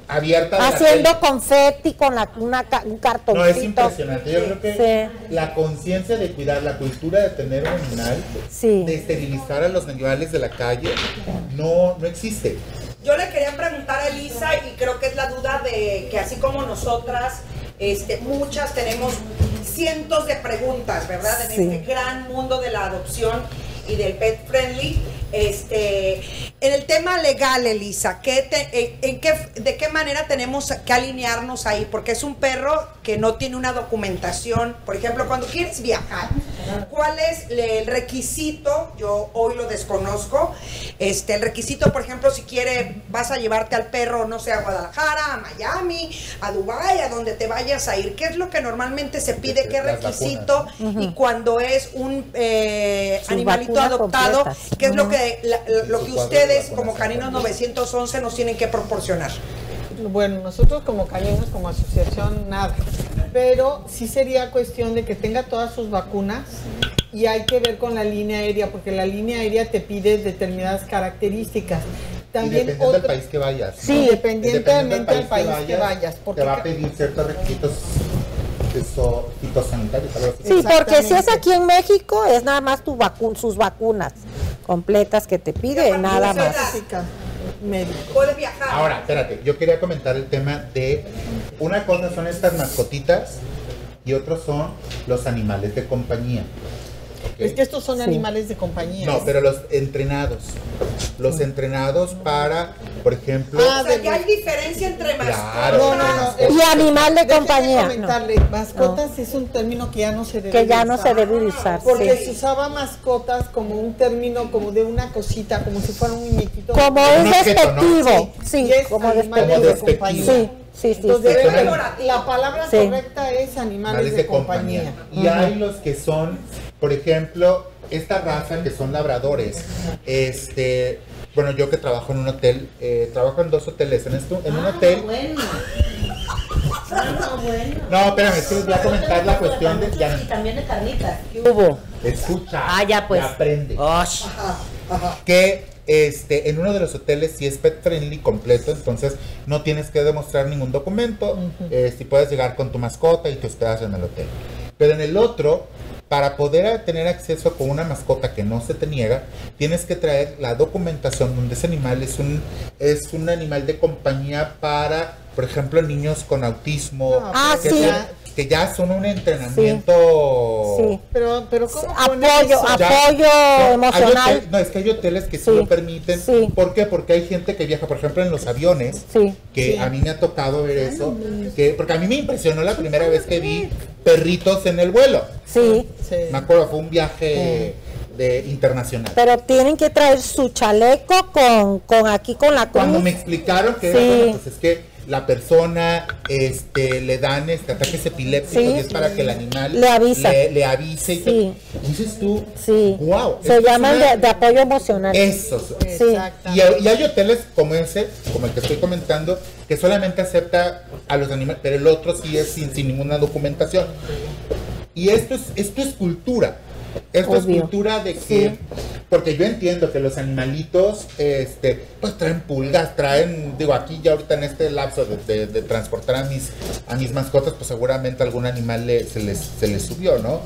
[SPEAKER 2] abierta de la
[SPEAKER 3] Haciendo
[SPEAKER 2] tele.
[SPEAKER 3] confeti con la, una, un cartoncito.
[SPEAKER 2] No, es impresionante. Yo creo que
[SPEAKER 3] Sí.
[SPEAKER 2] la conciencia de cuidar, la cultura de tener un animal,
[SPEAKER 3] Sí.
[SPEAKER 2] de esterilizar a los animales de la calle, no, no existe.
[SPEAKER 5] Yo le quería preguntar a Elisa y creo que es la duda de que así como nosotras, este, muchas tenemos cientos de preguntas, ¿verdad? En
[SPEAKER 3] Sí.
[SPEAKER 5] este gran mundo de la adopción y del pet friendly. Este, en el tema legal, Elisa, ¿qué te- en, en qué, ¿de qué manera tenemos que alinearnos ahí? Porque es un perro que no tiene una documentación. Por ejemplo, cuando quieres viajar, ¿cuál es el requisito? Yo hoy lo desconozco. Este, el requisito, por ejemplo, si quiere, vas a llevarte al perro, no sé, a Guadalajara, a Miami, a Dubái, a donde te vayas a ir. ¿Qué es lo que normalmente se pide? ¿Qué requisito? Y cuando es un eh, animalito adoptado,
[SPEAKER 3] completas.
[SPEAKER 5] ¿qué es lo
[SPEAKER 3] Ujú.
[SPEAKER 5] Que, la- lo que ustedes como Caninos 911 nos tienen que proporcionar?
[SPEAKER 4] Bueno, nosotros como caninos, como asociación, nada. Pero sí sería cuestión de que tenga todas sus vacunas y hay que ver con la línea aérea, porque la línea aérea te pide determinadas características.
[SPEAKER 2] y
[SPEAKER 4] También
[SPEAKER 2] dependiendo del
[SPEAKER 4] otra-
[SPEAKER 2] país que vayas.
[SPEAKER 4] Sí,
[SPEAKER 2] ¿no?
[SPEAKER 4] independientemente del país que vayas, porque
[SPEAKER 2] te va a pedir ciertos requisitos eso, fitosanitarios.
[SPEAKER 3] Sí, porque si es aquí en México, es nada más tu vacu- sus vacunas completas que te pide, nada más.
[SPEAKER 5] Puedes viajar.
[SPEAKER 2] Ahora, espérate, yo quería comentar el tema de una cosa son estas mascotitas y otros son los animales de compañía.
[SPEAKER 4] Es que estos son
[SPEAKER 3] Sí.
[SPEAKER 4] animales de compañía.
[SPEAKER 2] No, pero los entrenados. Los entrenados para, por ejemplo,
[SPEAKER 4] Ah,
[SPEAKER 5] O sea, ya hay diferencia entre mascotas.
[SPEAKER 2] Claro.
[SPEAKER 4] No, no, no.
[SPEAKER 3] Y animal de compañía.
[SPEAKER 4] comentarle, mascotas es un término que ya no se debe
[SPEAKER 3] Que ya no se debe usar.
[SPEAKER 4] Porque
[SPEAKER 3] sí.
[SPEAKER 4] se usaba mascotas como un término, como de una cosita, como si fuera un muñequito.
[SPEAKER 3] Como
[SPEAKER 2] Un
[SPEAKER 3] despectivo.
[SPEAKER 4] Sí,
[SPEAKER 3] Sí,
[SPEAKER 4] y es
[SPEAKER 3] como
[SPEAKER 4] animales
[SPEAKER 2] de compañía.
[SPEAKER 3] Sí, sí, sí.
[SPEAKER 4] Entonces, la palabra
[SPEAKER 3] Sí.
[SPEAKER 4] correcta es animales, de, compañía.
[SPEAKER 2] Y hay los que son, por ejemplo, esta raza que son labradores. Este, bueno, yo que trabajo en un hotel, eh, trabajo en dos hoteles. En, esto, en un hotel.
[SPEAKER 1] Bueno. Ah, bueno.
[SPEAKER 2] No, espérame, es que les voy a comentar la cuestión de.
[SPEAKER 1] Y también de carnitas.
[SPEAKER 3] Hubo.
[SPEAKER 2] escucha.
[SPEAKER 1] Ah, ya, pues.
[SPEAKER 2] aprende.
[SPEAKER 1] Osh.
[SPEAKER 2] que este en uno de los hoteles si es pet friendly completo, entonces no tienes que demostrar ningún documento, eh, si puedes llegar con tu mascota y te hospedas en el hotel. Pero en el otro, para poder tener acceso con una mascota que no se te niega, tienes que traer la documentación donde ese animal es un es un animal de compañía para, por ejemplo, niños con autismo,
[SPEAKER 3] Ah, sí.
[SPEAKER 2] son- que ya son un entrenamiento
[SPEAKER 3] Sí.
[SPEAKER 4] Pero, pero ¿cómo
[SPEAKER 3] Apoyo,
[SPEAKER 4] eso?
[SPEAKER 2] Ya.
[SPEAKER 3] apoyo emocional.
[SPEAKER 2] hotel- no, es que hay hoteles que sí,
[SPEAKER 3] Sí,
[SPEAKER 2] lo permiten.
[SPEAKER 3] sí.
[SPEAKER 2] ¿Por qué? Porque hay gente que viaja, por ejemplo, en los aviones,
[SPEAKER 3] Sí.
[SPEAKER 2] que
[SPEAKER 4] Sí.
[SPEAKER 2] a mí me ha tocado ver eso, que, porque a mí me impresionó la primera vez que vi perritos en el vuelo.
[SPEAKER 3] Sí.
[SPEAKER 4] Sí.
[SPEAKER 2] Me acuerdo, fue un viaje de internacional.
[SPEAKER 3] Pero tienen que traer su chaleco con, con aquí con la cruz.
[SPEAKER 2] Cuando me explicaron que era, bueno, pues es que la persona este, le dan este, ataques epilépticos
[SPEAKER 3] Sí.
[SPEAKER 2] y es para que el animal
[SPEAKER 3] Le avisa.
[SPEAKER 2] le, le avise. Y
[SPEAKER 3] Sí.
[SPEAKER 2] Dices tú,
[SPEAKER 3] Sí.
[SPEAKER 2] wow.
[SPEAKER 3] Se llaman de, de apoyo emocional.
[SPEAKER 2] Esos.
[SPEAKER 3] Sí.
[SPEAKER 2] Y y hay hoteles como ese, como el que estoy comentando, que solamente acepta a los animales, pero el otro sí es sin, sin ninguna documentación. Y esto es, esto es cultura. Esto es cultura de que,
[SPEAKER 3] Sí.
[SPEAKER 2] porque yo entiendo que los animalitos, este, pues traen pulgas, traen, digo, aquí ya ahorita en este lapso de, de- de transportar a mis, a mis mascotas, pues seguramente algún animal le- se, les, se les subió, ¿no?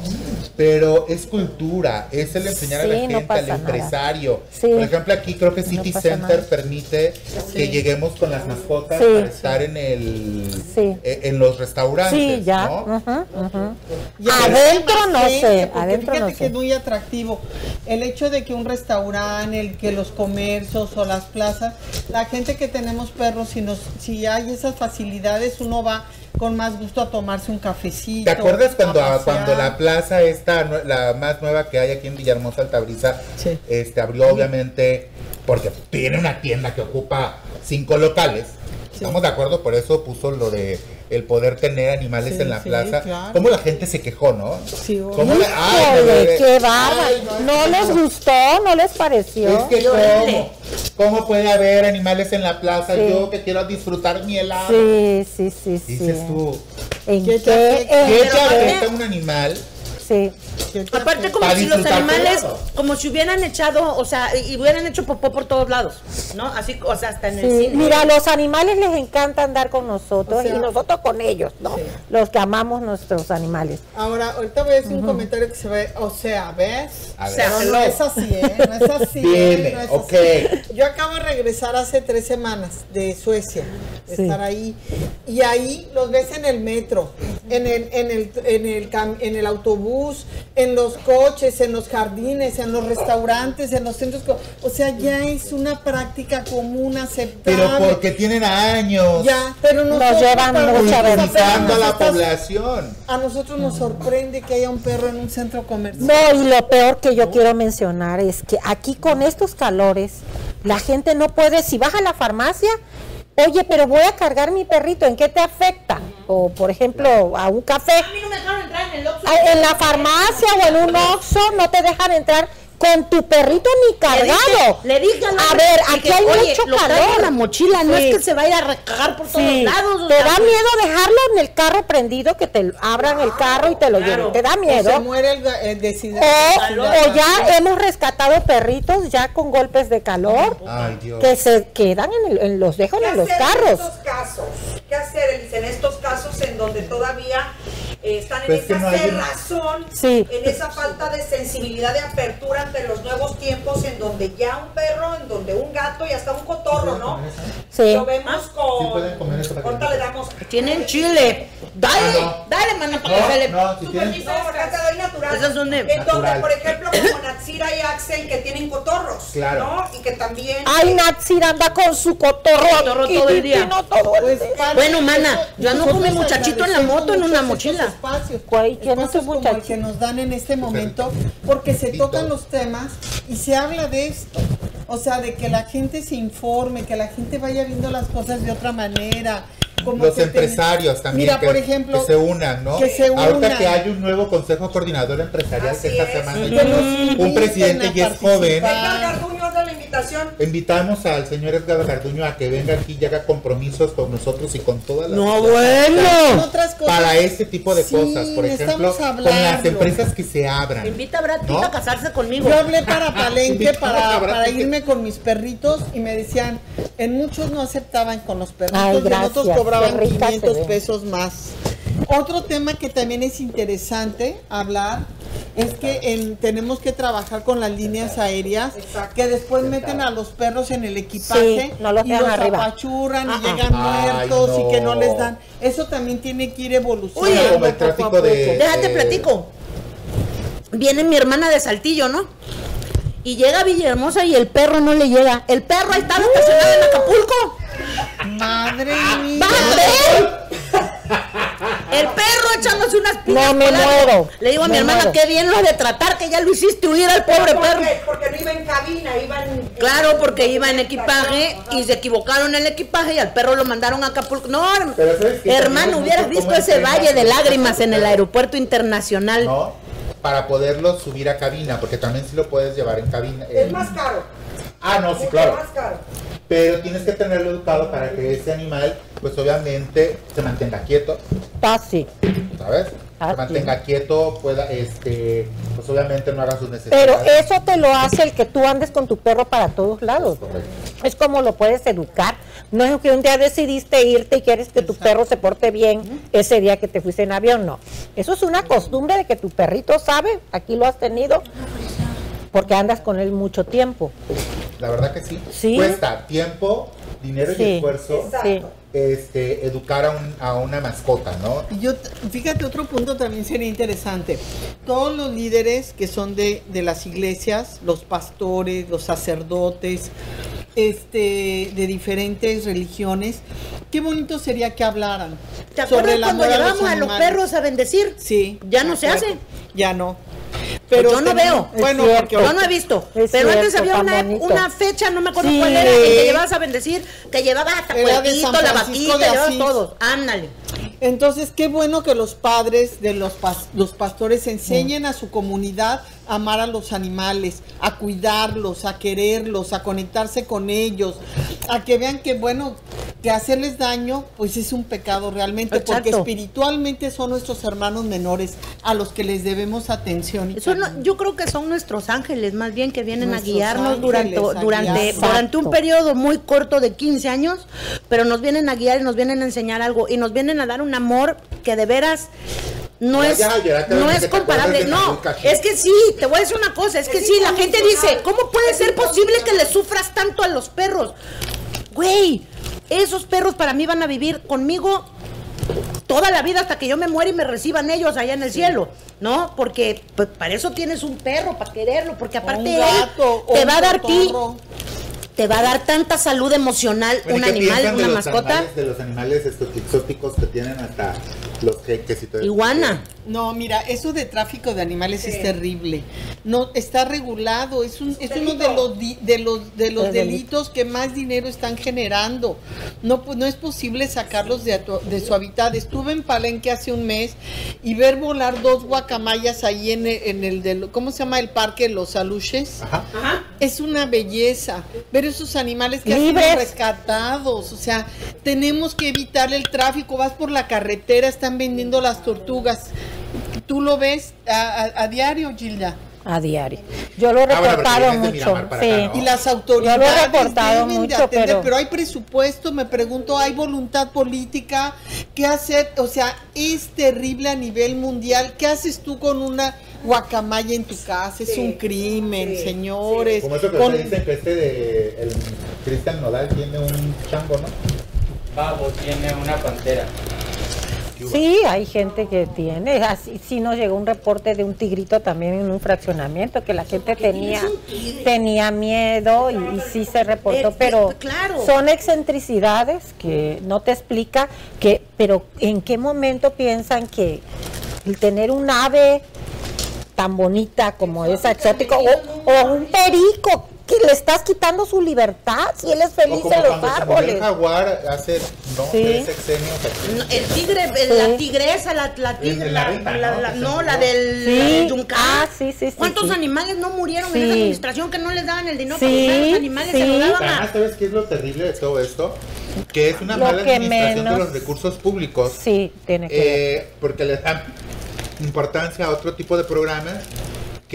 [SPEAKER 2] Pero es cultura, es el enseñar a
[SPEAKER 3] Sí,
[SPEAKER 2] la
[SPEAKER 3] no
[SPEAKER 2] gente, al empresario.
[SPEAKER 3] Sí.
[SPEAKER 2] Por ejemplo, aquí creo que City Center
[SPEAKER 3] nada.
[SPEAKER 2] permite que lleguemos con las mascotas
[SPEAKER 3] Sí.
[SPEAKER 2] para estar en el
[SPEAKER 3] Sí.
[SPEAKER 2] eh, en los restaurantes,
[SPEAKER 3] Sí, ya.
[SPEAKER 2] ¿no?
[SPEAKER 3] Adentro no sé, adentro
[SPEAKER 4] fíjate que es muy atractivo. El hecho de que un restaurante, el que los comercios o las plazas, la gente que tenemos perros, si nos, si hay esas facilidades, uno va con más gusto a tomarse un cafecito.
[SPEAKER 2] ¿Te acuerdas cuando, cuando la plaza esta, la más nueva que hay aquí en Villahermosa Altabrisa,
[SPEAKER 4] Sí.
[SPEAKER 2] este, abrió obviamente, porque tiene una tienda que ocupa cinco locales? Estamos de acuerdo, por eso puso lo de el poder tener animales
[SPEAKER 4] Sí,
[SPEAKER 2] en la
[SPEAKER 4] sí,
[SPEAKER 2] plaza.
[SPEAKER 4] claro.
[SPEAKER 2] ¿Cómo la gente se quejó, no?
[SPEAKER 4] Sí,
[SPEAKER 2] ¿Cómo la- ay, bebé.
[SPEAKER 3] qué.
[SPEAKER 2] Ay,
[SPEAKER 3] No les gustó, no les pareció.
[SPEAKER 2] Es que cómo, cómo puede haber animales en la plaza,
[SPEAKER 3] Sí.
[SPEAKER 2] yo que quiero disfrutar mi helado.
[SPEAKER 3] Sí, sí, sí, sí.
[SPEAKER 2] Dices tú,
[SPEAKER 3] ¿En
[SPEAKER 4] ¿Qué
[SPEAKER 3] qué?
[SPEAKER 4] te
[SPEAKER 2] ¿qué te afecta un animal?
[SPEAKER 3] Sí.
[SPEAKER 4] ¿Qué te
[SPEAKER 1] Aparte, como si los animales,
[SPEAKER 2] todo.
[SPEAKER 1] como si hubieran echado, o sea, y hubieran hecho popó por todos lados, ¿no? Así, o sea, hasta en el cine.
[SPEAKER 3] mira, a los animales les encanta andar con nosotros
[SPEAKER 4] O sea,
[SPEAKER 3] y nosotros con ellos, ¿no?
[SPEAKER 4] Sí.
[SPEAKER 3] Los que amamos nuestros animales.
[SPEAKER 4] Ahora, ahorita voy a decir un comentario que se ve, o sea, ¿ves?
[SPEAKER 2] A ver.
[SPEAKER 4] Pero no es así, ¿eh? No es así. ¿eh?
[SPEAKER 2] Viene,
[SPEAKER 4] No es
[SPEAKER 2] ok.
[SPEAKER 4] así. Yo acabo de regresar hace tres semanas de Suecia, de
[SPEAKER 3] Sí.
[SPEAKER 4] estar ahí. Y ahí los ves en el metro, en el, en el, en el, cam- en el autobús, en los coches, en los jardines, en los restaurantes, en los centros. O sea, ya es una práctica común, aceptable.
[SPEAKER 2] Pero porque tienen años
[SPEAKER 4] Ya, pero nosotros,
[SPEAKER 3] llevan
[SPEAKER 4] para
[SPEAKER 3] mucha
[SPEAKER 2] a la población.
[SPEAKER 4] a nosotros nos sorprende que haya un perro en un centro comercial.
[SPEAKER 3] No, y lo peor que yo quiero mencionar es que aquí con estos calores, la gente no puede, si vas a la farmacia, oye, pero voy a cargar mi perrito, ¿en qué te afecta? O, por ejemplo, a un café.
[SPEAKER 1] A mí no me en
[SPEAKER 3] la farmacia o en un Oxxo no te dejan entrar con tu perrito ni cargado.
[SPEAKER 1] Le dije, le dije al
[SPEAKER 3] A ver,
[SPEAKER 1] dije,
[SPEAKER 3] aquí hay
[SPEAKER 1] "Oye,
[SPEAKER 3] mucho
[SPEAKER 1] lo
[SPEAKER 3] calor.
[SPEAKER 1] en la mochila, no es que se vaya a recagar por todos
[SPEAKER 3] Sí,
[SPEAKER 1] lados.
[SPEAKER 3] te
[SPEAKER 1] sea,
[SPEAKER 3] da miedo dejarlo en el carro prendido, que te abran el carro y te lo
[SPEAKER 1] Claro.
[SPEAKER 3] lleven. Te da
[SPEAKER 4] O se
[SPEAKER 3] miedo.
[SPEAKER 4] muere el, el
[SPEAKER 3] O,
[SPEAKER 4] deshidratado.
[SPEAKER 3] o ya hemos rescatado perritos ya con golpes de calor
[SPEAKER 2] Ay, Dios.
[SPEAKER 3] que se quedan en, el- en los dejan
[SPEAKER 5] ¿Qué
[SPEAKER 3] en los carros.
[SPEAKER 5] En estos casos? ¿Qué hacer, Elisa, en estos casos en donde todavía eh, están en
[SPEAKER 2] Pues
[SPEAKER 5] esa
[SPEAKER 2] no
[SPEAKER 5] cerrazón,
[SPEAKER 3] Sí.
[SPEAKER 5] en esa falta de sensibilidad de apertura ante los nuevos tiempos, en donde ya un perro, en donde un gato y hasta un cotorro, ¿no?
[SPEAKER 3] Sí.
[SPEAKER 5] Lo vemos con.
[SPEAKER 2] Sí pueden comer eso para que
[SPEAKER 5] Ahorita
[SPEAKER 2] no-
[SPEAKER 5] le damos.
[SPEAKER 1] Tienen chile. Dale,
[SPEAKER 2] Ah, no.
[SPEAKER 1] dale, mana, para que se le...
[SPEAKER 2] No, no, si tienen,
[SPEAKER 5] No, acá te doy natural.
[SPEAKER 1] Esas son de-
[SPEAKER 5] En donde,
[SPEAKER 2] Natural.
[SPEAKER 5] por ejemplo, como Natsira y Axel, que tienen cotorros.
[SPEAKER 2] Claro.
[SPEAKER 5] ¿no? Y que también.
[SPEAKER 3] Ay, Natsir anda con su cotorro,
[SPEAKER 1] Cotorro todo el día.
[SPEAKER 3] chiquitino todo el
[SPEAKER 4] Pues,
[SPEAKER 3] día.
[SPEAKER 1] Bueno, mana, yo ando con mi muchachito en la moto en una mochila.
[SPEAKER 4] Espacios,
[SPEAKER 3] Güey, ¿quién es
[SPEAKER 4] espacios como el que nos dan en este momento, porque se tocan los temas y se habla de esto. O sea, de que la gente se informe, que la gente vaya viendo las cosas de otra manera. Como
[SPEAKER 2] los
[SPEAKER 4] te-
[SPEAKER 2] empresarios también
[SPEAKER 4] Mira,
[SPEAKER 2] que,
[SPEAKER 4] por ejemplo,
[SPEAKER 2] que se unan, ¿no?
[SPEAKER 4] que se
[SPEAKER 2] Ahorita
[SPEAKER 4] unan.
[SPEAKER 2] que hay un nuevo consejo coordinador empresarial que
[SPEAKER 5] Así
[SPEAKER 2] esta
[SPEAKER 5] es.
[SPEAKER 2] semana
[SPEAKER 4] nos
[SPEAKER 2] un presidente y es joven.
[SPEAKER 5] La invitación.
[SPEAKER 2] Invitamos al señor Edgar Garduño a que venga aquí y haga compromisos con nosotros y con todas las
[SPEAKER 1] No, bueno.
[SPEAKER 4] otras cosas.
[SPEAKER 2] para este tipo de
[SPEAKER 4] Sí,
[SPEAKER 2] cosas, por ejemplo, con las empresas que se abran.
[SPEAKER 1] Invita a Brad Pitt
[SPEAKER 2] ¿No?
[SPEAKER 1] a casarse conmigo.
[SPEAKER 4] Yo hablé para Palenque para, para irme con mis perritos y me decían, en muchos no aceptaban con los perritos
[SPEAKER 3] Ay,
[SPEAKER 4] y en otros cobraban
[SPEAKER 3] qué rica se
[SPEAKER 4] 500
[SPEAKER 3] ve.
[SPEAKER 4] pesos más. Otro tema que también es interesante hablar es que en- tenemos que trabajar con las líneas aéreas que después meten a los perros en el equipaje
[SPEAKER 3] Sí, no los
[SPEAKER 4] y los
[SPEAKER 3] arriba.
[SPEAKER 4] apachurran y llegan
[SPEAKER 2] Ay,
[SPEAKER 4] muertos y que no les dan. Eso también tiene que ir evolucionando.
[SPEAKER 1] Oye,
[SPEAKER 2] como el
[SPEAKER 4] poco a
[SPEAKER 2] tráfico
[SPEAKER 4] poco.
[SPEAKER 2] de-
[SPEAKER 1] Déjate
[SPEAKER 2] Eh,
[SPEAKER 1] platico. Viene mi hermana de Saltillo, ¿no? Y llega a Villahermosa y el perro no le llega. El perro ahí estaba estacionado en Acapulco.
[SPEAKER 4] Madre mía.
[SPEAKER 1] ¡Va a ver! El perro echándose unas piñas.
[SPEAKER 3] No, me
[SPEAKER 1] coladas.
[SPEAKER 3] muero.
[SPEAKER 1] Le digo a mi hermana,
[SPEAKER 3] muero.
[SPEAKER 1] qué bien lo de tratar, que ya lo hiciste huir al pobre perro.
[SPEAKER 5] porque no iba en cabina, iba en...
[SPEAKER 1] Claro, porque iba en equipaje y se equivocaron en el equipaje y al perro lo mandaron a Acapulco. No, hermano, hubieras visto ese valle de lágrimas en el aeropuerto internacional.
[SPEAKER 2] ¿no? Para poderlo subir a cabina, porque también sí lo puedes llevar en cabina.
[SPEAKER 5] Es
[SPEAKER 2] en-
[SPEAKER 5] más caro.
[SPEAKER 2] Ah, no, sí, claro.
[SPEAKER 5] más caro.
[SPEAKER 2] Pero tienes que tenerlo educado para que ese animal, pues obviamente, se mantenga quieto,
[SPEAKER 3] Fácil.
[SPEAKER 2] ¿sabes?
[SPEAKER 3] Ah,
[SPEAKER 2] se mantenga quieto, pueda, este, pues obviamente no haga sus
[SPEAKER 3] Pero
[SPEAKER 2] necesidades.
[SPEAKER 3] eso te lo hace el que tú andes con tu perro para todos lados.
[SPEAKER 2] Correcto.
[SPEAKER 3] Es como lo puedes educar. No es que un día decidiste irte y quieres que tu perro se porte bien ese día que te fuiste en avión, no. Eso es una costumbre de que tu perrito sabe, aquí lo has tenido, porque andas con él mucho tiempo.
[SPEAKER 2] La verdad que sí.
[SPEAKER 3] Sí.
[SPEAKER 2] Cuesta tiempo, dinero y esfuerzo
[SPEAKER 3] Sí.
[SPEAKER 2] este, educar a, un- a una mascota, ¿no?
[SPEAKER 4] Y Yo, fíjate, otro punto también sería interesante. Todos los líderes que son de, de las iglesias, los pastores, los sacerdotes, este, de diferentes religiones, qué bonito sería que hablaran
[SPEAKER 1] ¿Te acuerdas
[SPEAKER 4] el
[SPEAKER 1] cuando
[SPEAKER 4] amor a
[SPEAKER 1] llevábamos a los perros a bendecir?
[SPEAKER 4] Sí.
[SPEAKER 1] Ya no se
[SPEAKER 4] acuerdo.
[SPEAKER 1] hace.
[SPEAKER 4] Ya no.
[SPEAKER 1] Pues yo no veo.
[SPEAKER 4] Bueno, porque
[SPEAKER 1] Yo no he visto.
[SPEAKER 3] Es
[SPEAKER 1] pero antes había una, una fecha, no me acuerdo
[SPEAKER 3] Sí.
[SPEAKER 1] cuál era, que llevabas a bendecir, que llevabas hasta
[SPEAKER 4] San
[SPEAKER 1] la vaquita, llevabas todos. Ándale.
[SPEAKER 4] Entonces, qué bueno que los padres de los, pas- los pastores enseñen a su comunidad amar a los animales, a cuidarlos, a quererlos, a conectarse con ellos, a que vean que, bueno, que hacerles daño, pues es un pecado realmente, porque espiritualmente son nuestros hermanos menores a los que les debemos atención. y
[SPEAKER 1] Eso no-
[SPEAKER 4] cariño.
[SPEAKER 1] yo creo que son nuestros ángeles, más bien que vienen
[SPEAKER 4] Nuestros
[SPEAKER 1] a guiarnos durante,
[SPEAKER 4] a
[SPEAKER 1] durante, durante un periodo muy corto de 15 años, pero nos vienen a guiar y nos vienen a enseñar algo y nos vienen a dar un amor que de veras no
[SPEAKER 2] Ya,
[SPEAKER 1] es,
[SPEAKER 2] ya, ya,
[SPEAKER 1] no es comparable. No, es que sí, te voy a decir una cosa, es que sí, la gente dice, ¿cómo puede ser posible que le sufras tanto a los perros? Güey, esos perros para mí van a vivir conmigo toda la vida hasta que yo me muera y me reciban ellos allá en el cielo, ¿no? Porque pues, para eso tienes un perro, para quererlo, porque aparte
[SPEAKER 4] un gato,
[SPEAKER 1] te
[SPEAKER 4] un
[SPEAKER 1] va a dar ti, te va a dar tanta salud emocional,
[SPEAKER 2] Bueno, ¿y
[SPEAKER 1] un animal,
[SPEAKER 2] de
[SPEAKER 1] una
[SPEAKER 2] los
[SPEAKER 1] mascota,
[SPEAKER 2] animales- de los animales estos exóticos que tienen hasta los jeques y todo eso?
[SPEAKER 4] No, mira, eso de tráfico de animales es terrible. No está regulado, es un es uno de los di- de los de los delitos que más dinero están generando. No pu- no es posible sacarlos de, su hábitat. Estuve en Palenque hace un mes y ver volar dos guacamayas ahí en el, en el de ¿cómo se llama el parque Los Aluches?
[SPEAKER 2] Ajá.
[SPEAKER 4] Es una belleza ver esos animales que han sido rescatados. O sea, tenemos que evitar el tráfico. Vas por la carretera, están vendiendo las tortugas. Tú lo ves a, a- a diario, Gilda.
[SPEAKER 3] A diario. Yo lo he
[SPEAKER 2] Ah, bueno,
[SPEAKER 3] reportado mucho.
[SPEAKER 2] Miramar para
[SPEAKER 3] sí.
[SPEAKER 2] acá, ¿no?
[SPEAKER 4] Y las autoridades
[SPEAKER 3] Yo lo he reportado
[SPEAKER 4] deben de
[SPEAKER 3] mucho,
[SPEAKER 4] atender,
[SPEAKER 3] pero-
[SPEAKER 4] hay presupuesto, me pregunto, hay voluntad política, ¿qué hacer? O sea, es terrible a nivel mundial. ¿Qué haces tú con una guacamaya en tu casa? Es un crimen, señores.
[SPEAKER 2] Como eso que
[SPEAKER 4] Con-
[SPEAKER 2] dicen que este de el Cristian Nodal tiene un chango, ¿no?
[SPEAKER 8] Babo tiene una pantera.
[SPEAKER 3] Sí, hay gente que tiene. Así, sí nos llegó un reporte de un tigrito también en un fraccionamiento que la gente tenía tenía miedo y, y sí se reportó,
[SPEAKER 1] Eh,
[SPEAKER 3] pero
[SPEAKER 1] eh,
[SPEAKER 3] son excentricidades que no te explica que, pero en qué momento piensan que el tener un ave tan bonita como esa exótico o, o un perico que le estás quitando su libertad si él es feliz en los árboles.
[SPEAKER 2] el jaguar hace, no,
[SPEAKER 3] Sí.
[SPEAKER 2] tres sexenios aquí.
[SPEAKER 1] No, El tigre, el-
[SPEAKER 3] Sí.
[SPEAKER 1] la tigresa, la, la tigre,
[SPEAKER 2] la
[SPEAKER 1] la,
[SPEAKER 2] ¿no?
[SPEAKER 1] la- no, del,
[SPEAKER 3] Sí.
[SPEAKER 1] Yuncán.
[SPEAKER 3] Ah, sí, sí, sí,
[SPEAKER 1] ¿Cuántos
[SPEAKER 3] sí.
[SPEAKER 1] animales no murieron en esa administración que no les daban el dinero
[SPEAKER 3] Sí,
[SPEAKER 1] para comprar los animales? Se lo daban
[SPEAKER 2] Además,
[SPEAKER 1] a...
[SPEAKER 2] ¿sabes qué es lo terrible de todo esto? Que es una
[SPEAKER 3] Lo
[SPEAKER 2] mala administración
[SPEAKER 3] menos-
[SPEAKER 2] de los recursos públicos.
[SPEAKER 3] Sí, tiene que ver.
[SPEAKER 2] eh, porque le dan importancia a otro tipo de programas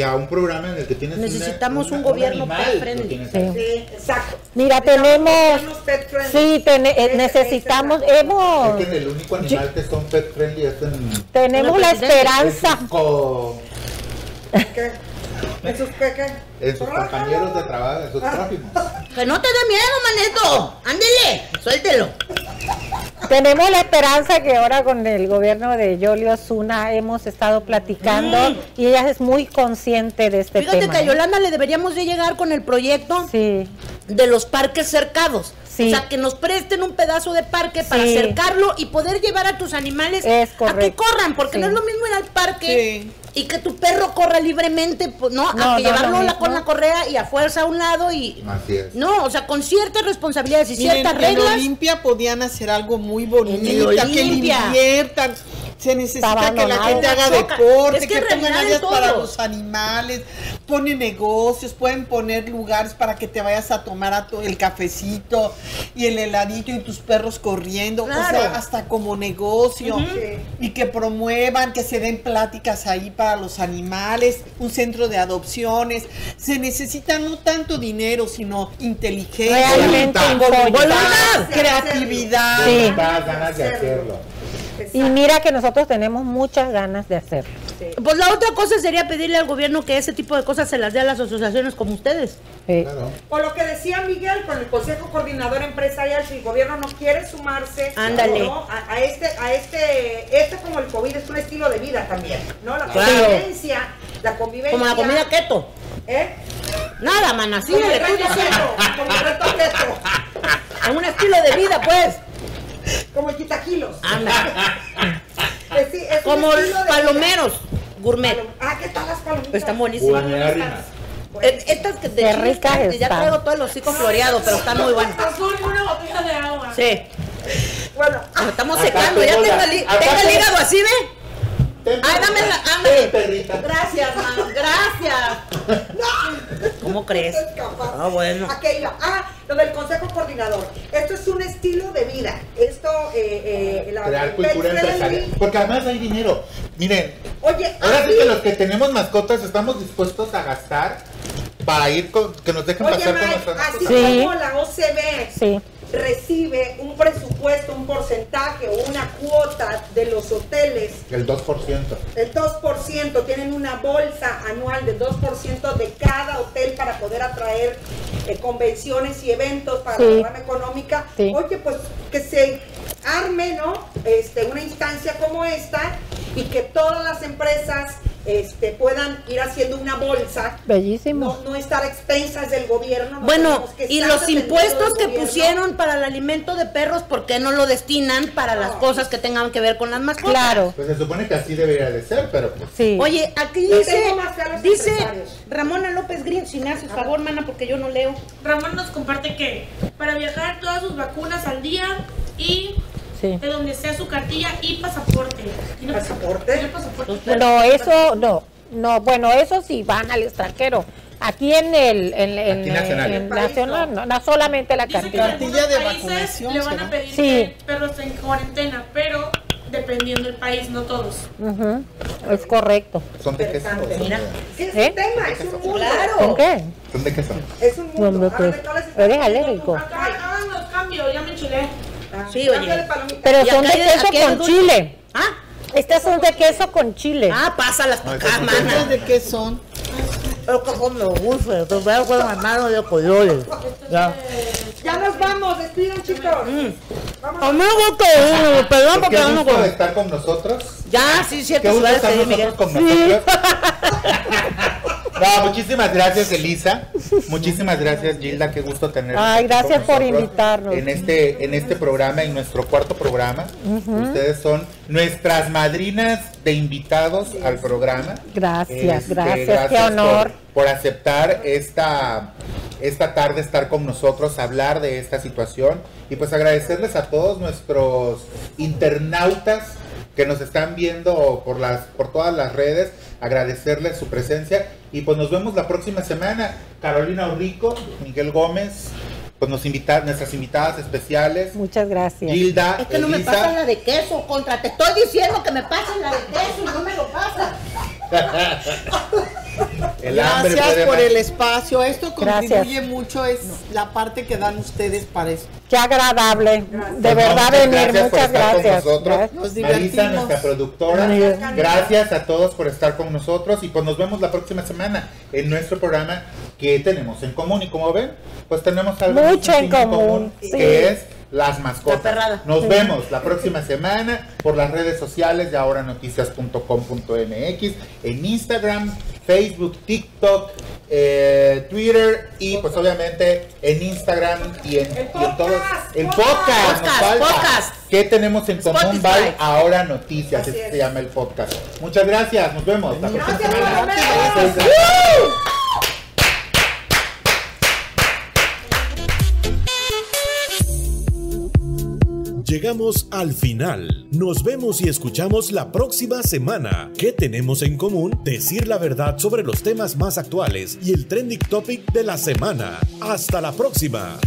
[SPEAKER 2] que a un programa en el que tienes una-
[SPEAKER 1] Necesitamos
[SPEAKER 2] una-
[SPEAKER 1] un gobierno
[SPEAKER 2] animal,
[SPEAKER 1] pet friendly.
[SPEAKER 3] Sí.
[SPEAKER 5] Sí, exacto.
[SPEAKER 3] Mira, tenemos,
[SPEAKER 5] Unos pet friendly.
[SPEAKER 3] sí, tene- eh, necesitamos, hemos,
[SPEAKER 2] Es que el único animal que son pet friendly es en,
[SPEAKER 3] tenemos
[SPEAKER 1] Una
[SPEAKER 3] la esperanza.
[SPEAKER 2] en sus
[SPEAKER 5] ¿Qué? ¿Esos qué, qué?
[SPEAKER 2] en sus compañeros de trabajo, en sus prójimos.
[SPEAKER 1] Que no te dé miedo, manito. Ándele, suéltelo.
[SPEAKER 3] Tenemos la esperanza que ahora con el gobierno de Yolio Zuna hemos estado platicando y ella es muy consciente de este
[SPEAKER 1] Fíjate
[SPEAKER 3] tema.
[SPEAKER 1] que a
[SPEAKER 3] ¿eh?
[SPEAKER 1] Yolanda le deberíamos de llegar con el proyecto
[SPEAKER 3] Sí,
[SPEAKER 1] de los parques cercados.
[SPEAKER 3] Sí.
[SPEAKER 1] O sea, que nos presten un pedazo de parque para
[SPEAKER 3] Sí.
[SPEAKER 1] acercarlo y poder llevar a tus animales
[SPEAKER 3] Es
[SPEAKER 1] a que corran, porque
[SPEAKER 3] Sí.
[SPEAKER 1] no es lo mismo ir al parque
[SPEAKER 4] Sí.
[SPEAKER 1] Y que tu perro corra libremente, pues, ¿no?
[SPEAKER 3] No,
[SPEAKER 1] a que
[SPEAKER 3] no,
[SPEAKER 1] llevarlo con la correa y a fuerza a un lado y...
[SPEAKER 2] Así es.
[SPEAKER 1] No, o sea, con ciertas responsabilidades y
[SPEAKER 4] Miren,
[SPEAKER 1] ciertas
[SPEAKER 4] en
[SPEAKER 1] reglas.
[SPEAKER 4] Olimpia podían hacer algo muy
[SPEAKER 1] En
[SPEAKER 4] bonito, que
[SPEAKER 1] Olimpia.
[SPEAKER 4] inviertan. Se necesita que la gente haga
[SPEAKER 1] Choca.
[SPEAKER 4] deporte,
[SPEAKER 1] Es que
[SPEAKER 4] que, pongan áreas para los animales, ponen negocios, pueden poner lugares para que te vayas a tomar a tu- el cafecito y el heladito y tus perros corriendo, o sea, hasta como negocio. Y que promuevan, que se den pláticas ahí para los animales, un centro de adopciones. Se necesita no tanto dinero, sino inteligencia,
[SPEAKER 3] Realmente
[SPEAKER 2] Voluntad.
[SPEAKER 4] creatividad.
[SPEAKER 3] Sí.
[SPEAKER 2] Voluntad, ganas de hacerlo.
[SPEAKER 3] Y mira que nosotros tenemos muchas ganas de hacerlo.
[SPEAKER 1] Pues la otra cosa sería pedirle al gobierno que ese tipo de cosas se las dé a las asociaciones como ustedes.
[SPEAKER 3] Sí.
[SPEAKER 2] Claro.
[SPEAKER 5] O lo que decía Miguel con el Consejo Coordinador Empresarial, si el gobierno no quiere sumarse
[SPEAKER 1] Ándale.
[SPEAKER 5] ¿no? a, a este, a este, este como el COVID es un estilo de vida también, ¿no? La
[SPEAKER 1] Claro.
[SPEAKER 5] convivencia, la convivencia.
[SPEAKER 1] Como la comida keto.
[SPEAKER 5] ¿Eh?
[SPEAKER 1] Nada, mana, sí,
[SPEAKER 5] Como
[SPEAKER 1] le
[SPEAKER 5] el
[SPEAKER 1] estoy
[SPEAKER 5] reto
[SPEAKER 1] diciendo.
[SPEAKER 5] keto, como el reto keto,
[SPEAKER 1] En un estilo de vida, pues.
[SPEAKER 5] Como el quitaquilos.
[SPEAKER 1] Anda.
[SPEAKER 5] Eh, sí, es
[SPEAKER 1] Como
[SPEAKER 5] de
[SPEAKER 1] palomeros gourmet.
[SPEAKER 5] vida. Ah, ¿qué tal las palomitas?
[SPEAKER 1] Están buenísimas. Eh, Estas que de
[SPEAKER 3] ricas
[SPEAKER 1] ya traigo todo el hocico floreado, pero están muy buenas.
[SPEAKER 7] Azul y una botella de agua.
[SPEAKER 1] Sí.
[SPEAKER 5] Bueno,
[SPEAKER 1] Nos estamos secando, ya
[SPEAKER 2] tengo
[SPEAKER 1] el, tengo el hígado así, ¿ve?
[SPEAKER 2] Ten,
[SPEAKER 1] Ay, dame la,
[SPEAKER 2] ten,
[SPEAKER 1] ándale.
[SPEAKER 2] perrita.
[SPEAKER 1] Gracias, man, gracias. ¿Cómo crees?
[SPEAKER 5] capaz.
[SPEAKER 1] Ah, bueno.
[SPEAKER 5] Aquello. Ah, lo del Consejo Coordinador. Esto es un estilo de vida. Esto, eh, eh, la
[SPEAKER 2] Crear cultura empresarial. Porque además hay dinero. Miren,
[SPEAKER 5] Oye,
[SPEAKER 2] ahora sí
[SPEAKER 5] así-
[SPEAKER 2] que los que tenemos mascotas estamos dispuestos a gastar para ir con, que nos dejen
[SPEAKER 5] Oye,
[SPEAKER 2] pasar con
[SPEAKER 5] Mike,
[SPEAKER 2] nuestras
[SPEAKER 5] así
[SPEAKER 2] mascotas.
[SPEAKER 3] Sí.
[SPEAKER 5] como la OCB
[SPEAKER 3] Sí.
[SPEAKER 5] Recibe un presupuesto, un porcentaje o una cuota de los hoteles,
[SPEAKER 2] El 2%.
[SPEAKER 5] el 2%, tienen una bolsa anual del 2% de cada hotel para poder atraer eh, convenciones y eventos para
[SPEAKER 3] Sí.
[SPEAKER 5] la rama económica.
[SPEAKER 3] Sí.
[SPEAKER 5] Oye, pues que se arme, ¿no? Este, una instancia como esta y que todas las empresas este, puedan ir haciendo una bolsa
[SPEAKER 3] Bellísimo.
[SPEAKER 5] no, no estar a expensas del gobierno. no
[SPEAKER 1] Bueno, y los impuestos que
[SPEAKER 5] gobierno.
[SPEAKER 1] pusieron para el alimento de perros, ¿por qué no lo destinan para las cosas que tengan que ver con las mascotas?
[SPEAKER 3] Claro.
[SPEAKER 2] Pues se supone que así debería de ser, pero pues.
[SPEAKER 3] Sí.
[SPEAKER 1] Oye, aquí dice, dice. Ramona López Green, si me haces favor, mana, porque yo no leo.
[SPEAKER 7] Ramón nos comparte que para viajar todas sus vacunas al día y
[SPEAKER 3] Sí.
[SPEAKER 7] de donde sea su cartilla y pasaporte. ¿Tiene
[SPEAKER 5] ¿Pasaporte?
[SPEAKER 7] ¿Tiene pasaporte?
[SPEAKER 3] No, eso no. No, bueno, eso sí van al extranjero. Aquí en el en, en-
[SPEAKER 2] Aquí nacional.
[SPEAKER 3] en nacional, no, no solamente la
[SPEAKER 7] Dice que en
[SPEAKER 3] cartilla.
[SPEAKER 4] Cartilla de
[SPEAKER 7] países
[SPEAKER 4] vacunación,
[SPEAKER 7] le van
[SPEAKER 4] ¿será?
[SPEAKER 7] a pedir
[SPEAKER 3] Sí.
[SPEAKER 7] que el perro esté en cuarentena, pero dependiendo del país, no todos.
[SPEAKER 3] Ujú, Es correcto.
[SPEAKER 2] ¿Son de queso?
[SPEAKER 5] Interesante,
[SPEAKER 2] Son
[SPEAKER 5] Sí, es
[SPEAKER 3] ¿Eh?
[SPEAKER 5] un tema, es un mundo.
[SPEAKER 1] Claro.
[SPEAKER 3] ¿Con qué?
[SPEAKER 2] ¿Son de queso?
[SPEAKER 5] Es un mundo.
[SPEAKER 3] No, no,
[SPEAKER 5] Háganme
[SPEAKER 3] pues,
[SPEAKER 5] todas las
[SPEAKER 3] ¿Eres alérgico?
[SPEAKER 7] Acá hagan los cambios, ya me enchilé.
[SPEAKER 5] Ah,
[SPEAKER 1] Sí, oye.
[SPEAKER 3] Pero son de queso con
[SPEAKER 1] dulce.
[SPEAKER 3] chile.
[SPEAKER 1] Ah,
[SPEAKER 3] Estas son de queso con chile.
[SPEAKER 1] ah, pásalas para acá,
[SPEAKER 2] son
[SPEAKER 4] ¿Esas
[SPEAKER 1] mana.
[SPEAKER 4] de qué son?
[SPEAKER 1] Es que como me gusta, te veo con las manos de colores. Ya.
[SPEAKER 5] Ya nos vamos, despidan chicos. Vamos.
[SPEAKER 1] Amigo, que perdón
[SPEAKER 2] Pues
[SPEAKER 1] porque
[SPEAKER 2] qué
[SPEAKER 1] no acuerdo.
[SPEAKER 2] estar con nosotros.
[SPEAKER 1] Ya, sí,
[SPEAKER 2] Qué
[SPEAKER 1] cierto, se
[SPEAKER 2] gusto estar nosotros con nosotros. No, muchísimas gracias, Elisa. Muchísimas gracias, Gilda. Qué gusto tener.
[SPEAKER 3] Ay, gracias por invitarnos.
[SPEAKER 2] En este, en este programa, en nuestro cuarto programa. Ustedes son nuestras madrinas de invitados al programa.
[SPEAKER 3] Gracias,
[SPEAKER 2] Este,
[SPEAKER 3] gracias, qué
[SPEAKER 2] por-
[SPEAKER 3] honor.
[SPEAKER 2] Por, aceptar esta, esta tarde estar con nosotros, hablar de esta situación. Y pues agradecerles a todos nuestros internautas que nos están viendo por las por todas las redes, agradecerles su presencia y pues nos vemos la próxima semana. Carolina Orrico, Miguel Gómez, pues nos invita, nuestras invitadas especiales,
[SPEAKER 3] Muchas gracias.
[SPEAKER 2] Gilda,
[SPEAKER 1] Es que no me pasan la de queso, contra. Te estoy diciendo que me pasen la de queso y no me lo pasan.
[SPEAKER 2] El
[SPEAKER 4] Gracias por
[SPEAKER 2] más.
[SPEAKER 4] el espacio. Esto
[SPEAKER 3] Gracias.
[SPEAKER 4] contribuye mucho, es la parte que dan ustedes para esto.
[SPEAKER 3] Qué agradable. De
[SPEAKER 2] Pues,
[SPEAKER 3] verdad
[SPEAKER 2] muchas
[SPEAKER 3] venir.
[SPEAKER 2] gracias por
[SPEAKER 3] Muchas
[SPEAKER 2] estar con
[SPEAKER 3] gracias.
[SPEAKER 2] nosotros.
[SPEAKER 3] Gracias.
[SPEAKER 4] Nos
[SPEAKER 2] Marisa, nuestra productora.
[SPEAKER 3] Gracias.
[SPEAKER 2] Gracias a todos por estar con nosotros y pues nos vemos la próxima semana en nuestro programa que tenemos en común y como ven, pues tenemos algo
[SPEAKER 3] Mucho en común, sí.
[SPEAKER 2] que es las mascotas. Nos vemos la próxima semana por las redes sociales de ahora noticias.com.mx, en Instagram, Facebook, TikTok, eh, Twitter y pues obviamente en Instagram y en, y en todos. El podcast,
[SPEAKER 1] Podcast,
[SPEAKER 2] falta.
[SPEAKER 1] podcast.
[SPEAKER 2] ¿Qué tenemos en común? Bye, ahora noticias, se llama el podcast. Muchas gracias, nos vemos. La próxima semana.
[SPEAKER 9] Llegamos al final. Nos vemos y escuchamos la próxima semana. ¿Qué tenemos en común? Decir la verdad sobre los temas más actuales y el trending topic de la semana. Hasta la próxima.